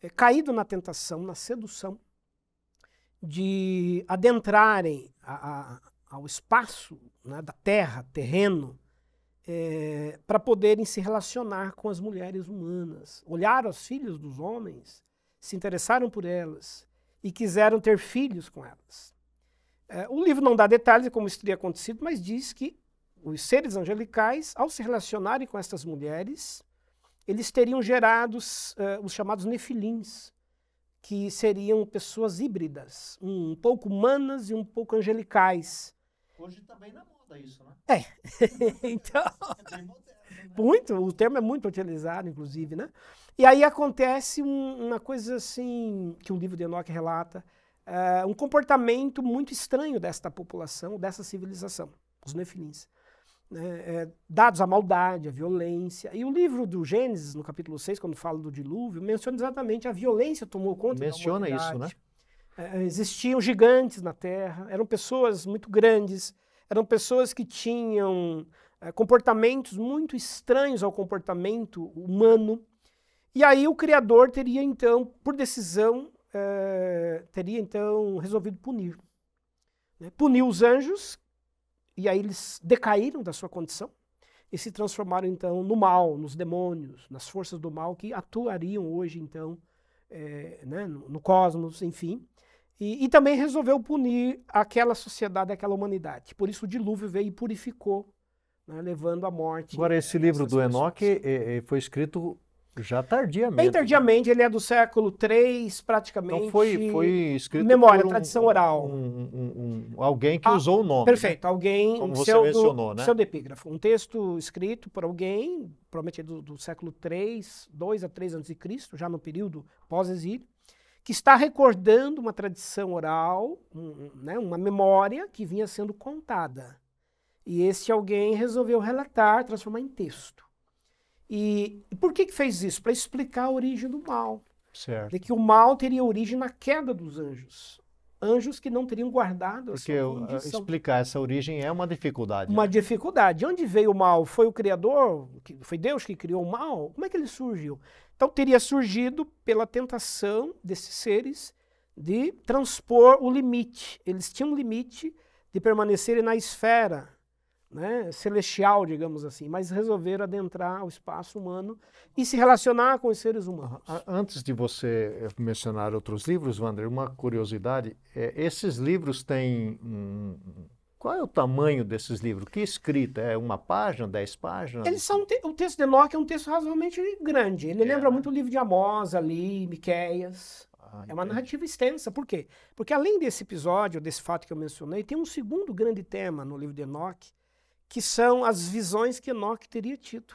[SPEAKER 2] é, caído na tentação, na sedução, de adentrarem a, a, ao espaço né, da Terra, terreno, é, para poderem se relacionar com as mulheres humanas. Olharam as filhas dos homens, se interessaram por elas e quiseram ter filhos com elas. É, o livro não dá detalhes de como isso teria acontecido, mas diz que os seres angelicais, ao se relacionarem com essas mulheres, eles teriam gerado uh, os chamados nefilins, que seriam pessoas híbridas, um pouco humanas e um pouco angelicais.
[SPEAKER 1] Hoje também na moda isso, né?
[SPEAKER 2] É. então, é moderno, né? muito, o termo é muito utilizado, inclusive, né? E aí acontece um, uma coisa assim, que o livro de Enoch relata, uh, um comportamento muito estranho desta população, dessa civilização, os nefilins né, é, dados à maldade, à violência. E o livro do Gênesis, no capítulo 6, quando fala do dilúvio, menciona exatamente a violência tomou conta
[SPEAKER 1] menciona
[SPEAKER 2] da
[SPEAKER 1] isso, né?
[SPEAKER 2] É, existiam gigantes na Terra, eram pessoas muito grandes, eram pessoas que tinham é, comportamentos muito estranhos ao comportamento humano. E aí o Criador teria então, por decisão, é, teria então resolvido punir. Né? Puniu os anjos, e aí eles decaíram da sua condição e se transformaram então no mal, nos demônios, nas forças do mal que atuariam hoje então é, né, no, no, cosmos, enfim. E, e, também resolveu punir aquela sociedade, aquela humanidade. Por isso o dilúvio veio e purificou, né, levando à morte.
[SPEAKER 1] Agora esse livro do Enoque é, é, foi escrito já tardiamente.
[SPEAKER 2] Bem tardiamente, ele é do século III, praticamente.
[SPEAKER 1] Então foi, foi escrito
[SPEAKER 2] Memória,
[SPEAKER 1] um,
[SPEAKER 2] tradição oral.
[SPEAKER 1] Um, um, alguém que ah, usou o nome.
[SPEAKER 2] Perfeito, né? alguém.
[SPEAKER 1] Como você mencionou, né?
[SPEAKER 2] Seu epígrafo. Um texto escrito por alguém, provavelmente do, do século III, 2 a 3 a.C., já no período pós-exílio, que está recordando uma tradição oral, né, uma memória que vinha sendo contada. E esse alguém resolveu relatar, transformar em texto. E, e por que, que fez isso? Para explicar a origem do mal.
[SPEAKER 1] Certo.
[SPEAKER 2] De que o mal teria origem na queda dos anjos. Anjos que não teriam guardado
[SPEAKER 1] Porque a sua condição. explicar essa origem é uma dificuldade.
[SPEAKER 2] Uma né? dificuldade. De onde veio o mal? Foi o Criador? Foi Deus que criou o mal? Como é que ele surgiu? Então teria surgido pela tentação desses seres de transpor o limite. Eles tinham um limite de permanecerem na esfera né, celestial, digamos assim, mas resolveram adentrar o espaço humano e se relacionar com os seres humanos.
[SPEAKER 1] Antes de você eh, mencionar outros livros, Wander, uma curiosidade: é, esses livros têm. Hum, qual é o tamanho desses livros? Que escrita? É uma página, dez páginas?
[SPEAKER 2] Eles são o texto de Enoque é um texto razoavelmente grande. Ele é, lembra né? muito o livro de Amós ali, Miqueias. Ah, é uma narrativa extensa. Por quê? Porque além desse episódio, desse fato que eu mencionei, tem um segundo grande tema no livro de Enoque, que são as visões que Enoque teria tido.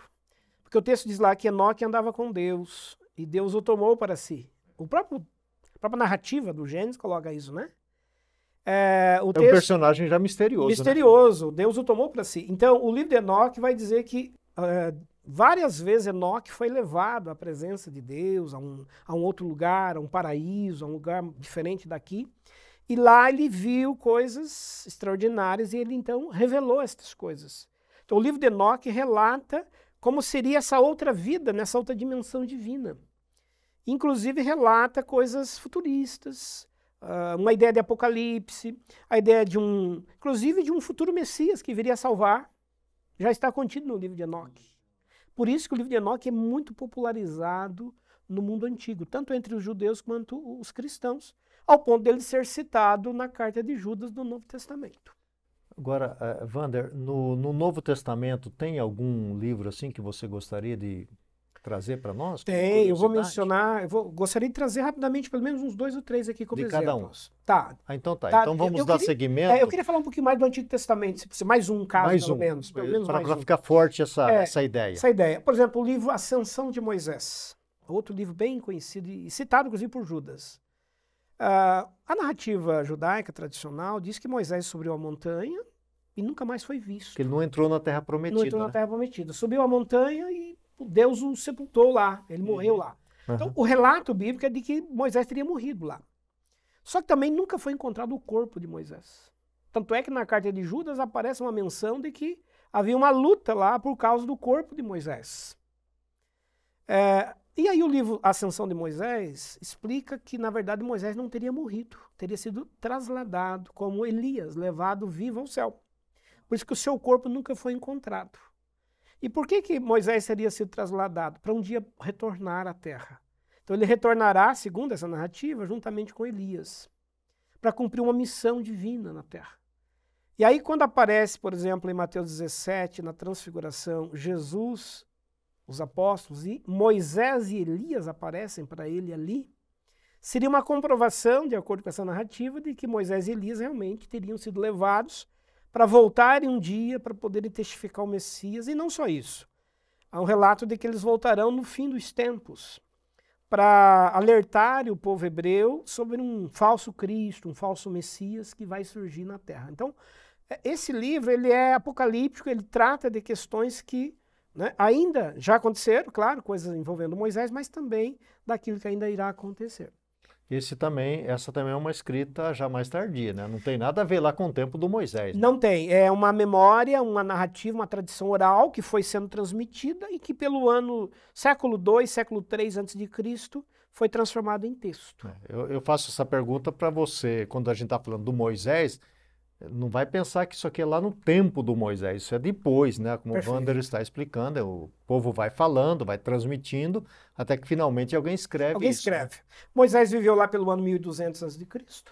[SPEAKER 2] Porque o texto diz lá que Enoque andava com Deus e Deus o tomou para si. O próprio, a própria narrativa do Gênesis coloca isso, né?
[SPEAKER 1] É, o é texto, um personagem já misterioso.
[SPEAKER 2] Né? Misterioso, né? Deus o tomou para si. Então, o livro de Enoque vai dizer que uh, várias vezes Enoque foi levado à presença de Deus, a um, a um outro lugar, a um paraíso, a um lugar diferente daqui. E lá ele viu coisas extraordinárias e ele então revelou estas coisas. Então o livro de Enoque relata como seria essa outra vida, nessa outra dimensão divina. Inclusive relata coisas futuristas, uh, uma ideia de apocalipse, a ideia de um, inclusive de um futuro Messias que viria a salvar, já está contido no livro de Enoque. Por isso que o livro de Enoque é muito popularizado no mundo antigo, tanto entre os judeus quanto os cristãos, ao ponto dele ser citado na carta de Judas do Novo Testamento.
[SPEAKER 1] Agora, uh, Vander, no, no, Novo Testamento tem algum livro assim que você gostaria de trazer para nós?
[SPEAKER 2] Tem, eu vou mencionar, eu vou, gostaria de trazer rapidamente pelo menos uns dois ou três aqui como
[SPEAKER 1] de
[SPEAKER 2] exemplos.
[SPEAKER 1] cada um. Tá. Ah, então tá. tá. Então vamos eu, eu dar
[SPEAKER 2] queria,
[SPEAKER 1] seguimento.
[SPEAKER 2] É, eu queria falar um pouquinho mais do Antigo Testamento, se mais um caso,
[SPEAKER 1] mais
[SPEAKER 2] pelo
[SPEAKER 1] um.
[SPEAKER 2] menos. Pelo menos
[SPEAKER 1] para
[SPEAKER 2] um.
[SPEAKER 1] ficar forte essa, é, essa ideia.
[SPEAKER 2] Essa ideia. Por exemplo, o livro Ascensão de Moisés. Outro livro bem conhecido e citado, inclusive, por Judas. Uh, a narrativa judaica tradicional diz que Moisés subiu a montanha e nunca mais foi visto.
[SPEAKER 1] Que ele não entrou na Terra Prometida.
[SPEAKER 2] Não entrou
[SPEAKER 1] né?
[SPEAKER 2] na Terra Prometida. Subiu a montanha e Deus o sepultou lá. Ele morreu lá. Uhum. Então, o relato bíblico é de que Moisés teria morrido lá. Só que também nunca foi encontrado o corpo de Moisés. Tanto é que na carta de Judas aparece uma menção de que havia uma luta lá por causa do corpo de Moisés. É, e aí o livro Ascensão de Moisés explica que, na verdade, Moisés não teria morrido, teria sido trasladado como Elias, levado vivo ao céu. Por isso que o seu corpo nunca foi encontrado. E por que, que Moisés seria sido trasladado? Para um dia retornar à terra. Então ele retornará, segundo essa narrativa, juntamente com Elias, para cumprir uma missão divina na terra. E aí, quando aparece, por exemplo, em Mateus 17, na transfiguração, Jesus, os apóstolos e Moisés e Elias aparecem para ele ali, seria uma comprovação, de acordo com essa narrativa, de que Moisés e Elias realmente teriam sido levados para voltarem um dia para poderem testificar o Messias, e não só isso. Há um relato de que eles voltarão no fim dos tempos para alertar o povo hebreu sobre um falso Cristo, um falso Messias que vai surgir na Terra. Então, é, esse livro ele é apocalíptico, ele trata de questões que né, ainda já aconteceram, claro, coisas envolvendo Moisés, mas também daquilo que ainda irá acontecer.
[SPEAKER 1] Esse também, essa também é uma escrita já mais tardia, né? Não tem nada a ver lá com o tempo do Moisés.
[SPEAKER 2] Né? Não tem. É uma memória, uma narrativa, uma tradição oral que foi sendo transmitida e que pelo ano século II, século III antes de Cristo foi transformado em texto. É,
[SPEAKER 1] eu, eu faço essa pergunta para você quando a gente está falando do Moisés não vai pensar que isso aqui é lá no tempo do Moisés, isso é depois, né? Como Perfeito. o Wander está explicando, é o povo vai falando, vai transmitindo, até que finalmente alguém escreve
[SPEAKER 2] alguém
[SPEAKER 1] isso.
[SPEAKER 2] Né? escreve. Moisés viveu lá pelo ano 1200 a.C.,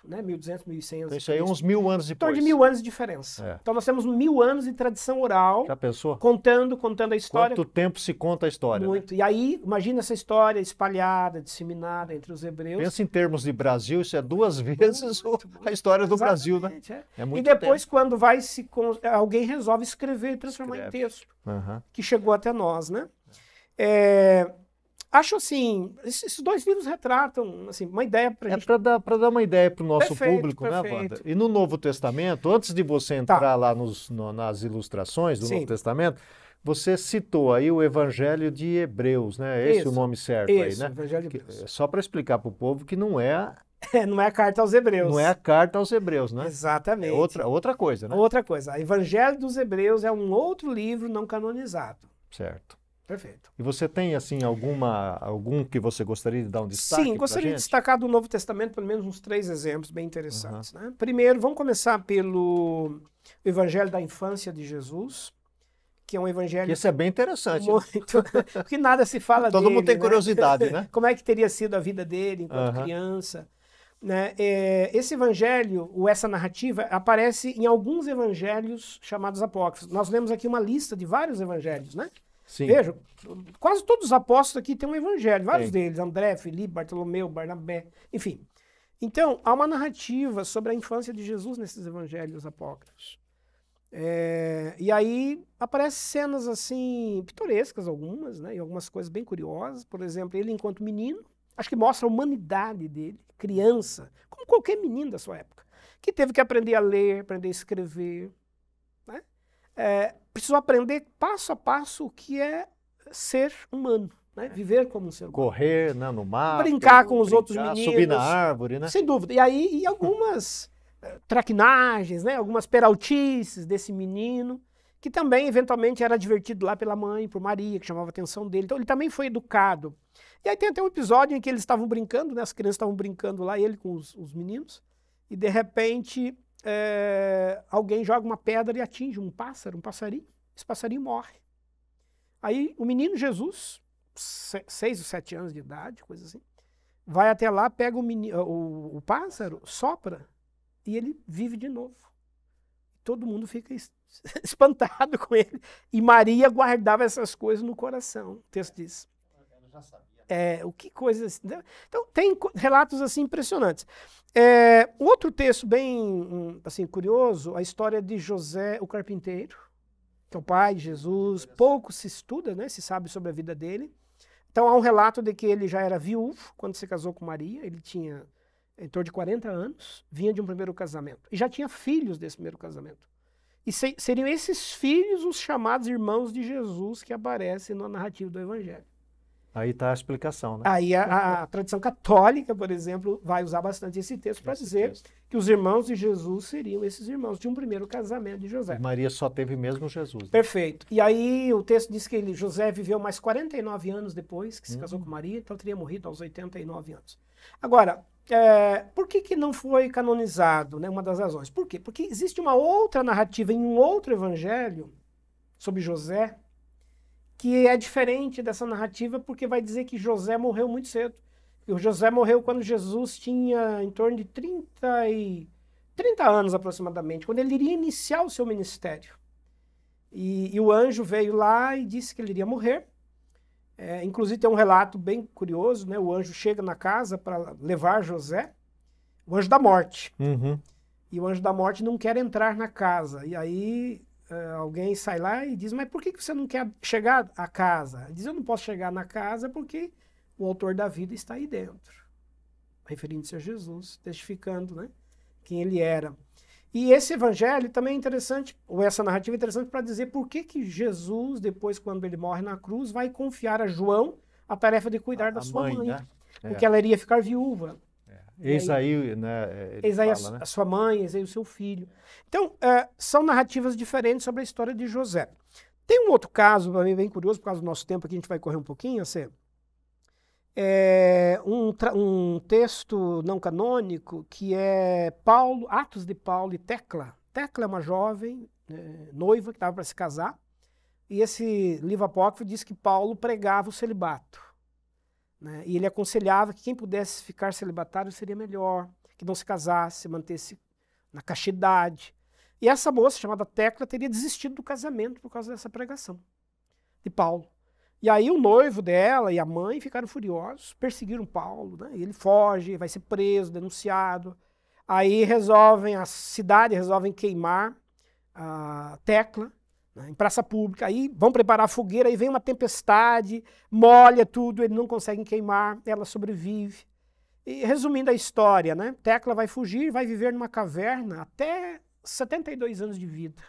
[SPEAKER 2] né? 1200, 1100
[SPEAKER 1] Então isso aí é uns mil anos depois.
[SPEAKER 2] Então de mil anos de diferença. É. Então nós temos mil anos de tradição oral.
[SPEAKER 1] Já pensou?
[SPEAKER 2] Contando, contando a história.
[SPEAKER 1] Quanto tempo se conta a história?
[SPEAKER 2] Né? Muito. Né? E aí, imagina essa história espalhada, disseminada entre os hebreus.
[SPEAKER 1] Pensa em termos de Brasil, isso é duas vezes muito, muito, a história do Brasil, né?
[SPEAKER 2] É. é muito e depois, tempo. quando vai se. Alguém resolve escrever e transformar Escreve. em texto. Uhum. Que chegou até nós, né? É, acho assim, esses dois livros retratam assim, uma ideia para
[SPEAKER 1] é
[SPEAKER 2] gente.
[SPEAKER 1] para dar, dar uma ideia para o nosso perfeito, público, né, perfeito. né, Wanda? E no Novo Testamento, antes de você tá. entrar tá. lá nos, no, nas ilustrações do Sim. Novo Testamento, você citou aí o Evangelho de Hebreus, né? Esse é o nome certo
[SPEAKER 2] isso,
[SPEAKER 1] aí, né?
[SPEAKER 2] Evangelho de Hebreus.
[SPEAKER 1] Que, só para explicar para o povo que não é
[SPEAKER 2] é, não é a carta aos Hebreus.
[SPEAKER 1] Não é a carta aos Hebreus, né?
[SPEAKER 2] Exatamente.
[SPEAKER 1] É outra, outra coisa, né?
[SPEAKER 2] Outra coisa. O Evangelho dos Hebreus é um outro livro não canonizado.
[SPEAKER 1] Certo.
[SPEAKER 2] Perfeito.
[SPEAKER 1] E você tem, assim, alguma, algum que você gostaria de dar um destaque?
[SPEAKER 2] Sim, gostaria de destacar do Novo Testamento pelo menos uns três exemplos bem interessantes. Uhum. Né? Primeiro, vamos começar pelo Evangelho da Infância de Jesus, que é um evangelho.
[SPEAKER 1] Esse é bem interessante.
[SPEAKER 2] Muito, porque nada se fala
[SPEAKER 1] Todo
[SPEAKER 2] dele.
[SPEAKER 1] Todo mundo tem
[SPEAKER 2] né?
[SPEAKER 1] curiosidade, né?
[SPEAKER 2] Como é que teria sido a vida dele enquanto uhum. criança? Né? É, esse evangelho, ou essa narrativa, aparece em alguns evangelhos chamados apócrifos. Nós lemos aqui uma lista de vários evangelhos, né?
[SPEAKER 1] Sim.
[SPEAKER 2] Veja, quase todos os apóstolos aqui têm um evangelho, vários Sim. deles, André, Felipe, Bartolomeu, Barnabé, enfim. Então, há uma narrativa sobre a infância de Jesus nesses evangelhos apócrifos. É, e aí aparecem cenas assim, pitorescas algumas, né? E algumas coisas bem curiosas. Por exemplo, ele enquanto menino, acho que mostra a humanidade dele, criança, como qualquer menino da sua época, que teve que aprender a ler, aprender a escrever. Né? É, precisou aprender passo a passo o que é ser humano. Né? Viver como um ser humano.
[SPEAKER 1] Correr né, no mar.
[SPEAKER 2] Brincar com os brincar, outros meninos.
[SPEAKER 1] Subir na árvore, né?
[SPEAKER 2] Sem dúvida. E aí, e algumas eh, traquinagens, né? algumas peraltices desse menino que também eventualmente era divertido lá pela mãe, por Maria, que chamava a atenção dele. Então ele também foi educado. E aí tem até um episódio em que eles estavam brincando, né? as crianças estavam brincando lá, ele com os, os meninos, e de repente é, alguém joga uma pedra e atinge um pássaro, um passarinho. Esse passarinho morre. Aí o menino Jesus, seis ou sete anos de idade, coisa assim, vai até lá, pega o, menino, o, o pássaro, sopra, e ele vive de novo. Todo mundo fica espantado com ele. E Maria guardava essas coisas no coração. O texto diz. já sabia. É, o que coisas. Né? Então, tem relatos assim impressionantes. É, outro texto bem assim curioso, a história de José o carpinteiro, que é o pai de Jesus. Pouco se estuda, né, se sabe sobre a vida dele. Então, há um relato de que ele já era viúvo quando se casou com Maria. Ele tinha em torno de 40 anos, vinha de um primeiro casamento. E já tinha filhos desse primeiro casamento. E se, seriam esses filhos os chamados irmãos de Jesus que aparecem na narrativa do Evangelho.
[SPEAKER 1] Aí está a explicação, né?
[SPEAKER 2] Aí a, a, tradição católica, por exemplo, vai usar bastante esse texto para dizer texto. que os irmãos de Jesus seriam esses irmãos de um primeiro casamento de José.
[SPEAKER 1] E Maria só teve mesmo Jesus. Né?
[SPEAKER 2] Perfeito. E aí o texto diz que ele, José viveu mais 49 anos depois que se hum. casou com Maria, então teria morrido aos 89 anos. Agora, é, por que, que não foi canonizado? Né? Uma das razões. Por quê? Porque existe uma outra narrativa em um outro evangelho sobre José que é diferente dessa narrativa porque vai dizer que José morreu muito cedo. E o José morreu quando Jesus tinha em torno de 30, e, 30 anos aproximadamente, quando ele iria iniciar o seu ministério. E, e o anjo veio lá e disse que ele iria morrer. É, inclusive tem um relato bem curioso, né? O anjo chega na casa para levar José, o anjo da morte.
[SPEAKER 1] Uhum.
[SPEAKER 2] E o anjo da morte não quer entrar na casa. E aí uh, alguém sai lá e diz: Mas por que, você não quer chegar à casa? Ele diz: Eu não posso chegar na casa porque o autor da vida está aí dentro. Referindo-se a Jesus, testificando né, quem ele era. E esse evangelho também é interessante, ou essa narrativa é interessante para dizer por que, que Jesus, depois, quando ele morre na cruz, vai confiar a João a tarefa de cuidar a, da sua mãe. mãe né? Porque é. ela iria ficar viúva.
[SPEAKER 1] Eis aí, né?
[SPEAKER 2] Eis aí fala, a, né? a, sua mãe, eis aí o seu filho. Então, é, são narrativas diferentes sobre a história de José. Tem um outro caso, para mim, bem curioso, por causa do nosso tempo aqui, a gente vai correr um pouquinho, assim, é um, um texto não canônico que é Paulo, Atos de Paulo e Tecla. Tecla é uma jovem é, noiva que estava para se casar, e esse livro apócrifo diz que Paulo pregava o celibato. Né? E ele aconselhava que quem pudesse ficar celibatário seria melhor, que não se casasse, mantesse na castidade. E essa moça, chamada Tecla, teria desistido do casamento por causa dessa pregação de Paulo. E aí o noivo dela e a mãe ficaram furiosos, perseguiram Paulo, né? Ele foge, vai ser preso, denunciado. Aí resolvem, a cidade resolvem queimar a Tecla, em praça pública, aí vão preparar a fogueira, aí vem uma tempestade, molha tudo, eles não conseguem queimar, ela sobrevive. E resumindo a história, né? Tecla vai fugir, vai viver numa caverna até 72 anos de vida.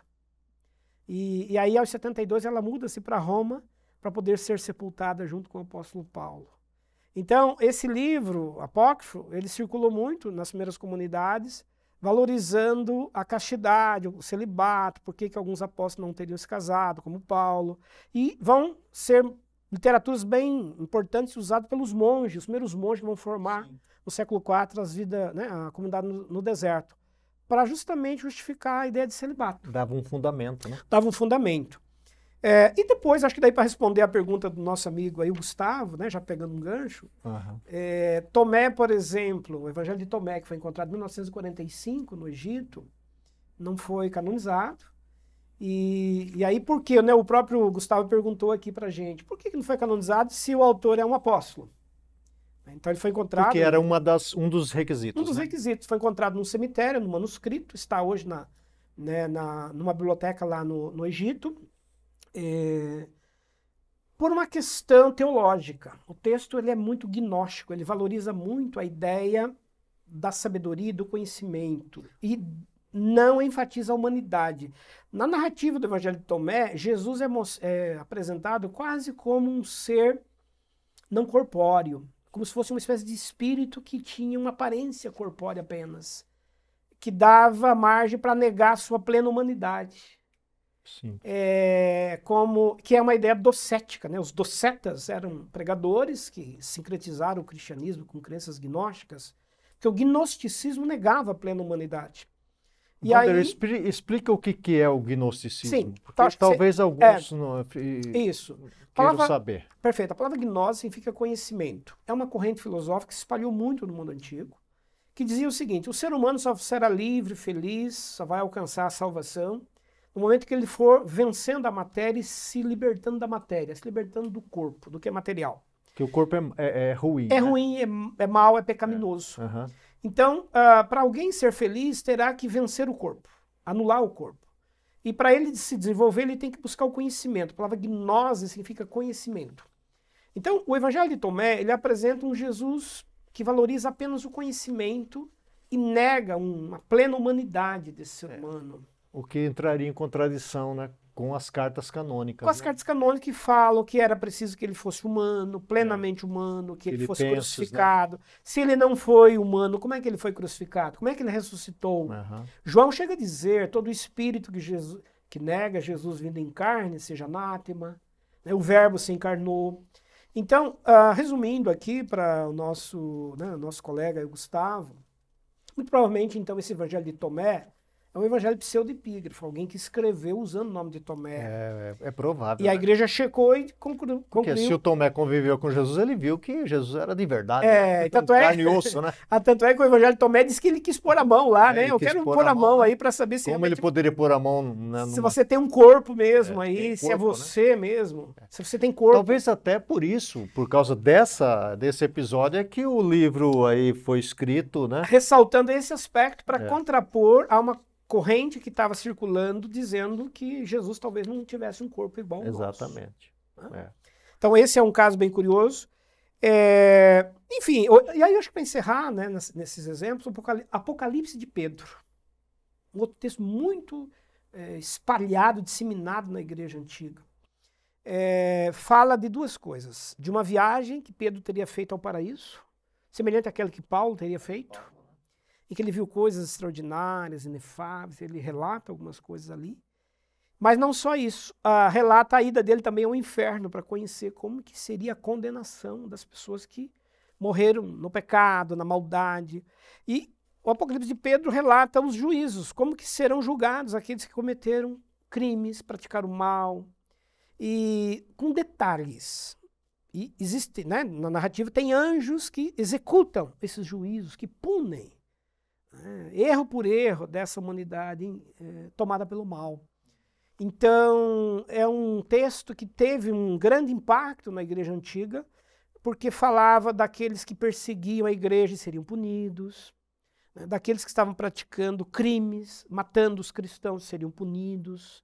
[SPEAKER 2] E, e aí, aos 72, ela muda-se para Roma para poder ser sepultada junto com o apóstolo Paulo. Então, esse livro apócrifo, ele circulou muito nas primeiras comunidades, valorizando a castidade, o celibato, por que alguns apóstolos não teriam se casado, como Paulo, e vão ser literaturas bem importantes usadas pelos monges, os primeiros monges vão formar Sim. no século IV as vida, né, a comunidade no, no deserto, para justamente justificar a ideia de celibato.
[SPEAKER 1] Dava um fundamento, né?
[SPEAKER 2] Dava um fundamento. É, e depois, acho que daí para responder a pergunta do nosso amigo aí, o Gustavo, né, já pegando um gancho, uhum. é, Tomé, por exemplo, o Evangelho de Tomé, que foi encontrado em 1945 no Egito, não foi canonizado. E, e aí por quê? Né, o próprio Gustavo perguntou aqui para gente, por que, que não foi canonizado se o autor é um apóstolo? Então ele foi encontrado...
[SPEAKER 1] Porque era uma das, um dos requisitos.
[SPEAKER 2] Um dos
[SPEAKER 1] né?
[SPEAKER 2] requisitos. Foi encontrado num cemitério, no manuscrito, está hoje na, né, na, numa biblioteca lá no, no Egito, é, por uma questão teológica. O texto ele é muito gnóstico, ele valoriza muito a ideia da sabedoria e do conhecimento e não enfatiza a humanidade. Na narrativa do Evangelho de Tomé, Jesus é, é apresentado quase como um ser não corpóreo, como se fosse uma espécie de espírito que tinha uma aparência corpórea apenas, que dava margem para negar sua plena humanidade. É, como que é uma ideia docética, né? Os docetas eram pregadores que sincretizaram o cristianismo com crenças gnósticas, que o gnosticismo negava a plena humanidade.
[SPEAKER 1] E Wander, aí, explica o que, que é o gnosticismo. Sim, tá, talvez cê, alguns é, não,
[SPEAKER 2] isso.
[SPEAKER 1] queiram
[SPEAKER 2] palavra,
[SPEAKER 1] saber.
[SPEAKER 2] Perfeito. A palavra gnose significa conhecimento. É uma corrente filosófica que se espalhou muito no mundo antigo, que dizia o seguinte: o ser humano só será livre, feliz, só vai alcançar a salvação no momento que ele for vencendo a matéria e se libertando da matéria, se libertando do corpo, do que é material.
[SPEAKER 1] Que o corpo é, é, é ruim.
[SPEAKER 2] É né? ruim, é, é mal, é pecaminoso.
[SPEAKER 1] É. Uhum.
[SPEAKER 2] Então, uh, para alguém ser feliz, terá que vencer o corpo, anular o corpo. E para ele se desenvolver, ele tem que buscar o conhecimento. A palavra gnose significa conhecimento. Então, o Evangelho de Tomé, ele apresenta um Jesus que valoriza apenas o conhecimento e nega uma plena humanidade desse ser é. humano.
[SPEAKER 1] O que entraria em contradição né, com as cartas canônicas.
[SPEAKER 2] Com as
[SPEAKER 1] né?
[SPEAKER 2] cartas canônicas que falam que era preciso que ele fosse humano, plenamente é. humano, que, que ele, fosse pensos, crucificado. Né? Se ele não foi humano, como é que ele foi crucificado? Como é que ele ressuscitou? Uhum. João chega a dizer: todo espírito que, Jesus, que nega Jesus vindo em carne seja anátema. Né? O Verbo se encarnou. Então, uh, resumindo aqui para o nosso, né, nosso colega Gustavo, muito provavelmente, então, esse evangelho de Tomé é um evangelho pseudepígrafo, alguém que escreveu usando o nome de Tomé.
[SPEAKER 1] É, é, é provável.
[SPEAKER 2] E a
[SPEAKER 1] né?
[SPEAKER 2] igreja checou e conclu-
[SPEAKER 1] Porque se
[SPEAKER 2] concluiu.
[SPEAKER 1] o Tomé conviveu com Jesus, ele viu que Jesus era de verdade.
[SPEAKER 2] É,
[SPEAKER 1] né?
[SPEAKER 2] tanto é-
[SPEAKER 1] Carne e osso, né?
[SPEAKER 2] Ah, tanto é que o evangelho de Tomé diz que ele quis pôr a mão lá,
[SPEAKER 1] É,
[SPEAKER 2] né?
[SPEAKER 1] ele
[SPEAKER 2] Eu quero
[SPEAKER 1] pôr a
[SPEAKER 2] a
[SPEAKER 1] mão, né?
[SPEAKER 2] aí para saber se
[SPEAKER 1] Como ele
[SPEAKER 2] realmente
[SPEAKER 1] poderia pôr a mão
[SPEAKER 2] se
[SPEAKER 1] numa...
[SPEAKER 2] você tem um corpo mesmo
[SPEAKER 1] É,
[SPEAKER 2] aí,
[SPEAKER 1] tem
[SPEAKER 2] se é
[SPEAKER 1] corpo, né?
[SPEAKER 2] você mesmo, se você tem corpo.
[SPEAKER 1] Talvez até por isso, por causa dessa, desse episódio, é que o livro aí foi escrito, né?
[SPEAKER 2] ressaltando esse aspecto para
[SPEAKER 1] É.
[SPEAKER 2] contrapor a uma corrente que estava circulando dizendo que Jesus talvez não tivesse um corpo igual ao nosso.
[SPEAKER 1] Exatamente. É.
[SPEAKER 2] Então esse é um caso bem curioso. É, enfim, e aí eu acho que para encerrar né, nes- nesses exemplos, Apocalipse de Pedro. Um outro texto muito é, espalhado, disseminado na igreja antiga. É, fala de duas coisas. De uma viagem que Pedro teria feito ao paraíso, semelhante àquela que Paulo teria feito, em que ele viu coisas extraordinárias, inefáveis, ele relata algumas coisas ali. Mas não só isso, ah, relata a ida dele também ao inferno para conhecer como que seria a condenação das pessoas que morreram no pecado, na maldade. E o Apocalipse de Pedro relata os juízos, como que serão julgados aqueles que cometeram crimes, praticaram mal, e com detalhes. E existe, né, na narrativa tem anjos que executam esses juízos, que punem né, erro por erro dessa humanidade eh, tomada pelo mal. Então, é um texto que teve um grande impacto na igreja antiga, porque falava daqueles que perseguiam a igreja e seriam punidos, né, daqueles que estavam praticando crimes, matando os cristãos seriam punidos.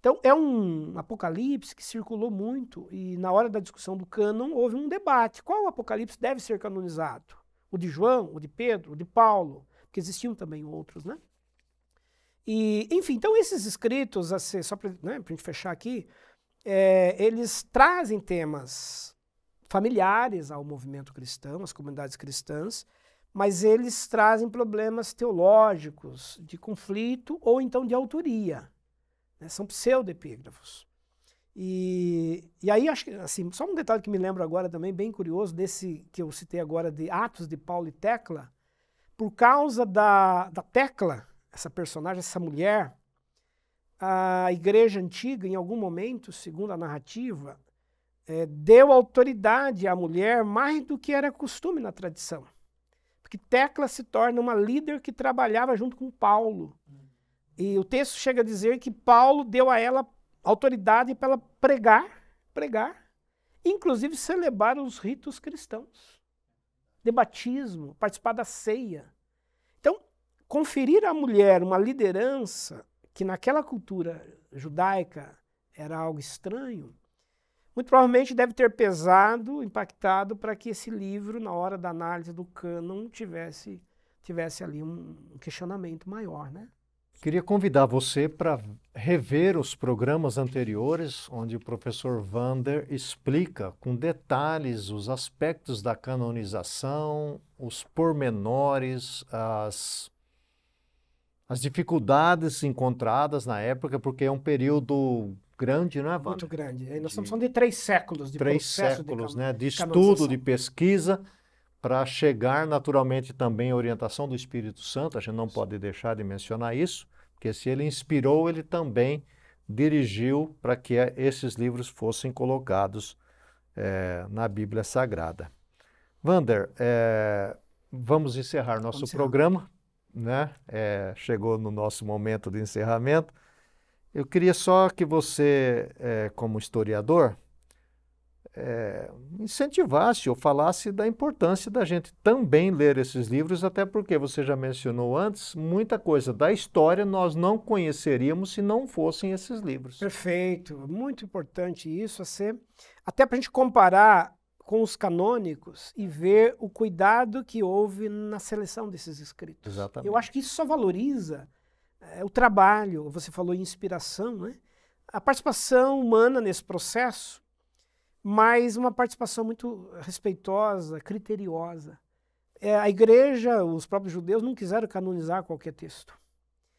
[SPEAKER 2] Então, é um apocalipse que circulou muito e na hora da discussão do cânon houve um debate. Qual apocalipse deve ser canonizado? O de João, o de Pedro, o de Paulo? Porque existiam também outros, né? E, enfim, então esses escritos, assim, só para né, a gente fechar aqui, é, eles trazem temas familiares ao movimento cristão, às comunidades cristãs, mas eles trazem problemas teológicos, de conflito ou então de autoria. Né? São pseudepígrafos. E, e aí, acho que, assim, só um detalhe que me lembro agora também, bem curioso, desse que eu citei agora, de Atos de Paulo e Tecla, por causa da, da Tecla, essa personagem, essa mulher, a igreja antiga, em algum momento, segundo a narrativa, eh, deu autoridade à mulher mais do que era costume na tradição. Porque Tecla se torna uma líder que trabalhava junto com Paulo. E o texto chega a dizer que Paulo deu a ela autoridade para ela pregar, pregar, inclusive celebrar os ritos cristãos, de batismo, participar da ceia. Então, conferir à mulher uma liderança que naquela cultura judaica era algo estranho, muito provavelmente deve ter pesado, impactado para que esse livro, na hora da análise do cânon, tivesse, tivesse ali um questionamento maior, né?
[SPEAKER 1] Queria convidar você para rever os programas anteriores, onde o professor Vander explica com detalhes os aspectos da canonização, os pormenores, as, as dificuldades encontradas na época, porque é um período grande, não é, Vander?
[SPEAKER 2] Muito grande. Nós estamos falando de três séculos de
[SPEAKER 1] Três
[SPEAKER 2] processo
[SPEAKER 1] séculos
[SPEAKER 2] de,
[SPEAKER 1] né, de estudo, de pesquisa, para chegar naturalmente também à orientação do Espírito Santo. A gente não pode deixar de mencionar isso, porque se ele inspirou, ele também dirigiu para que esses livros fossem colocados eh, na Bíblia Sagrada. Vander, eh, vamos encerrar nosso
[SPEAKER 2] encerrar.
[SPEAKER 1] programa, né? Eh, chegou no nosso momento de encerramento. Eu queria só que você, como historiador, eh, incentivasse ou falasse da importância da gente também ler esses livros, até porque você já mencionou antes, muita coisa da história nós não conheceríamos se não fossem esses livros.
[SPEAKER 2] Perfeito. Muito importante isso, ser, até para a gente comparar com os canônicos e ver o cuidado que houve na seleção desses escritos.
[SPEAKER 1] Exatamente.
[SPEAKER 2] Eu acho que isso só valoriza eh, o trabalho, você falou em inspiração, né? a participação humana nesse processo, mas uma participação muito respeitosa, criteriosa. Eh, a igreja, os próprios judeus, não quiseram canonizar qualquer texto.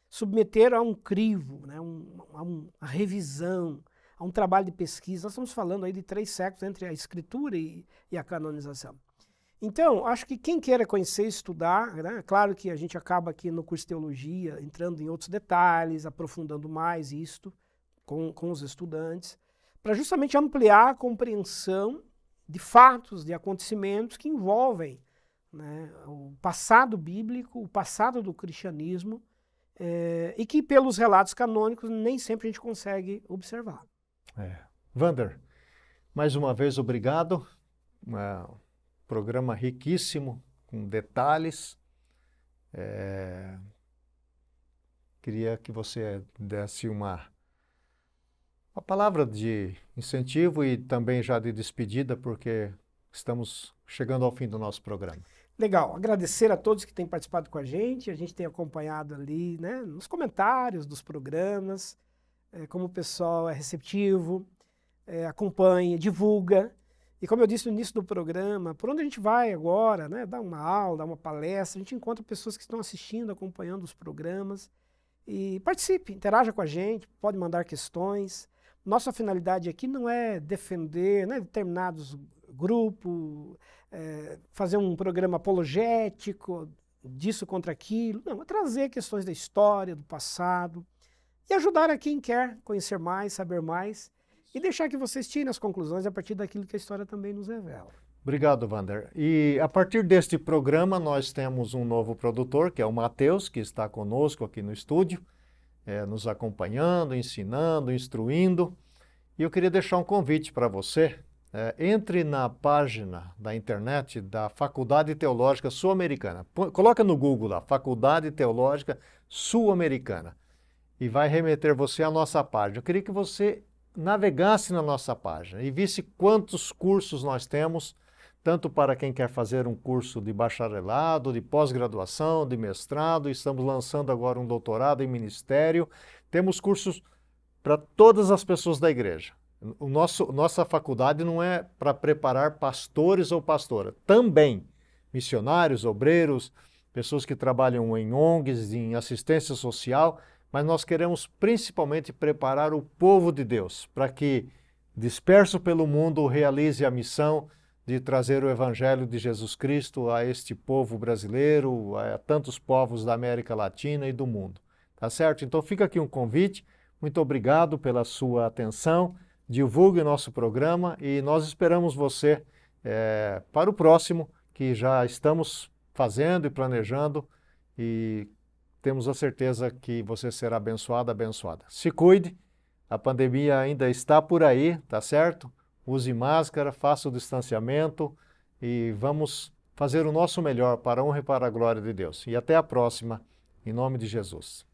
[SPEAKER 2] Submeteram a um crivo, né? um, a um- a revisão, a um trabalho de pesquisa. Nós estamos falando aí de três séculos entre a escritura e, e a canonização. Então, acho que quem queira conhecer, estudar, né? claro que a gente acaba aqui no curso de teologia entrando em outros detalhes, aprofundando mais isto com, com os estudantes, para justamente ampliar a compreensão de fatos, de acontecimentos que envolvem né, o passado bíblico, o passado do cristianismo, é, e que pelos relatos canônicos nem sempre a gente consegue observar.
[SPEAKER 1] É. Vander, mais uma vez obrigado. Um programa riquíssimo, com detalhes. É... Queria que você desse uma, uma palavra de incentivo e também já de despedida, porque estamos chegando ao fim do nosso programa.
[SPEAKER 2] Legal, agradecer a todos que têm participado com a gente, a gente tem acompanhado ali, né, nos comentários dos programas, é, como o pessoal é receptivo, é, acompanha, divulga. E como eu disse no início do programa, por onde a gente vai agora, né, dar uma aula, dar uma palestra, a gente encontra pessoas que estão assistindo, acompanhando os programas. E participe, interaja com a gente, pode mandar questões. Nossa finalidade aqui não é defender né, determinados grupos, é, fazer um programa apologético disso contra aquilo. Não, é trazer questões da história, do passado e ajudar a quem quer conhecer mais, saber mais e deixar que vocês tirem as conclusões a partir daquilo que a história também nos revela.
[SPEAKER 1] Obrigado, Vander. E a partir deste programa, nós temos um novo produtor, que é o Matheus, que está conosco aqui no estúdio, é, nos acompanhando, ensinando, instruindo. E eu queria deixar um convite para você é, entre na página da internet da Faculdade Teológica Sul-Americana. Coloca no Google lá, Faculdade Teológica Sul-Americana. E vai remeter você à nossa página. Eu queria que você navegasse na nossa página e visse quantos cursos nós temos, tanto para quem quer fazer um curso de bacharelado, de pós-graduação, de mestrado, estamos lançando agora um doutorado em ministério. Temos cursos para todas as pessoas da igreja. O nosso, nossa faculdade não é para preparar pastores ou pastora, também missionários, obreiros, pessoas que trabalham em ONGs, em assistência social, mas nós queremos principalmente preparar o povo de Deus para que, disperso pelo mundo, realize a missão de trazer o Evangelho de Jesus Cristo a este povo brasileiro, a tantos povos da América Latina e do mundo. Tá certo? Então fica aqui um convite. Muito obrigado pela sua atenção divulgue o nosso programa e nós esperamos você é, para o próximo, que já estamos fazendo e planejando e temos a certeza que você será abençoado, abençoada. Se cuide, a pandemia ainda está por aí, tá certo? Use máscara, faça o distanciamento e vamos fazer o nosso melhor para a honra e para a glória de Deus. E até a próxima, em nome de Jesus.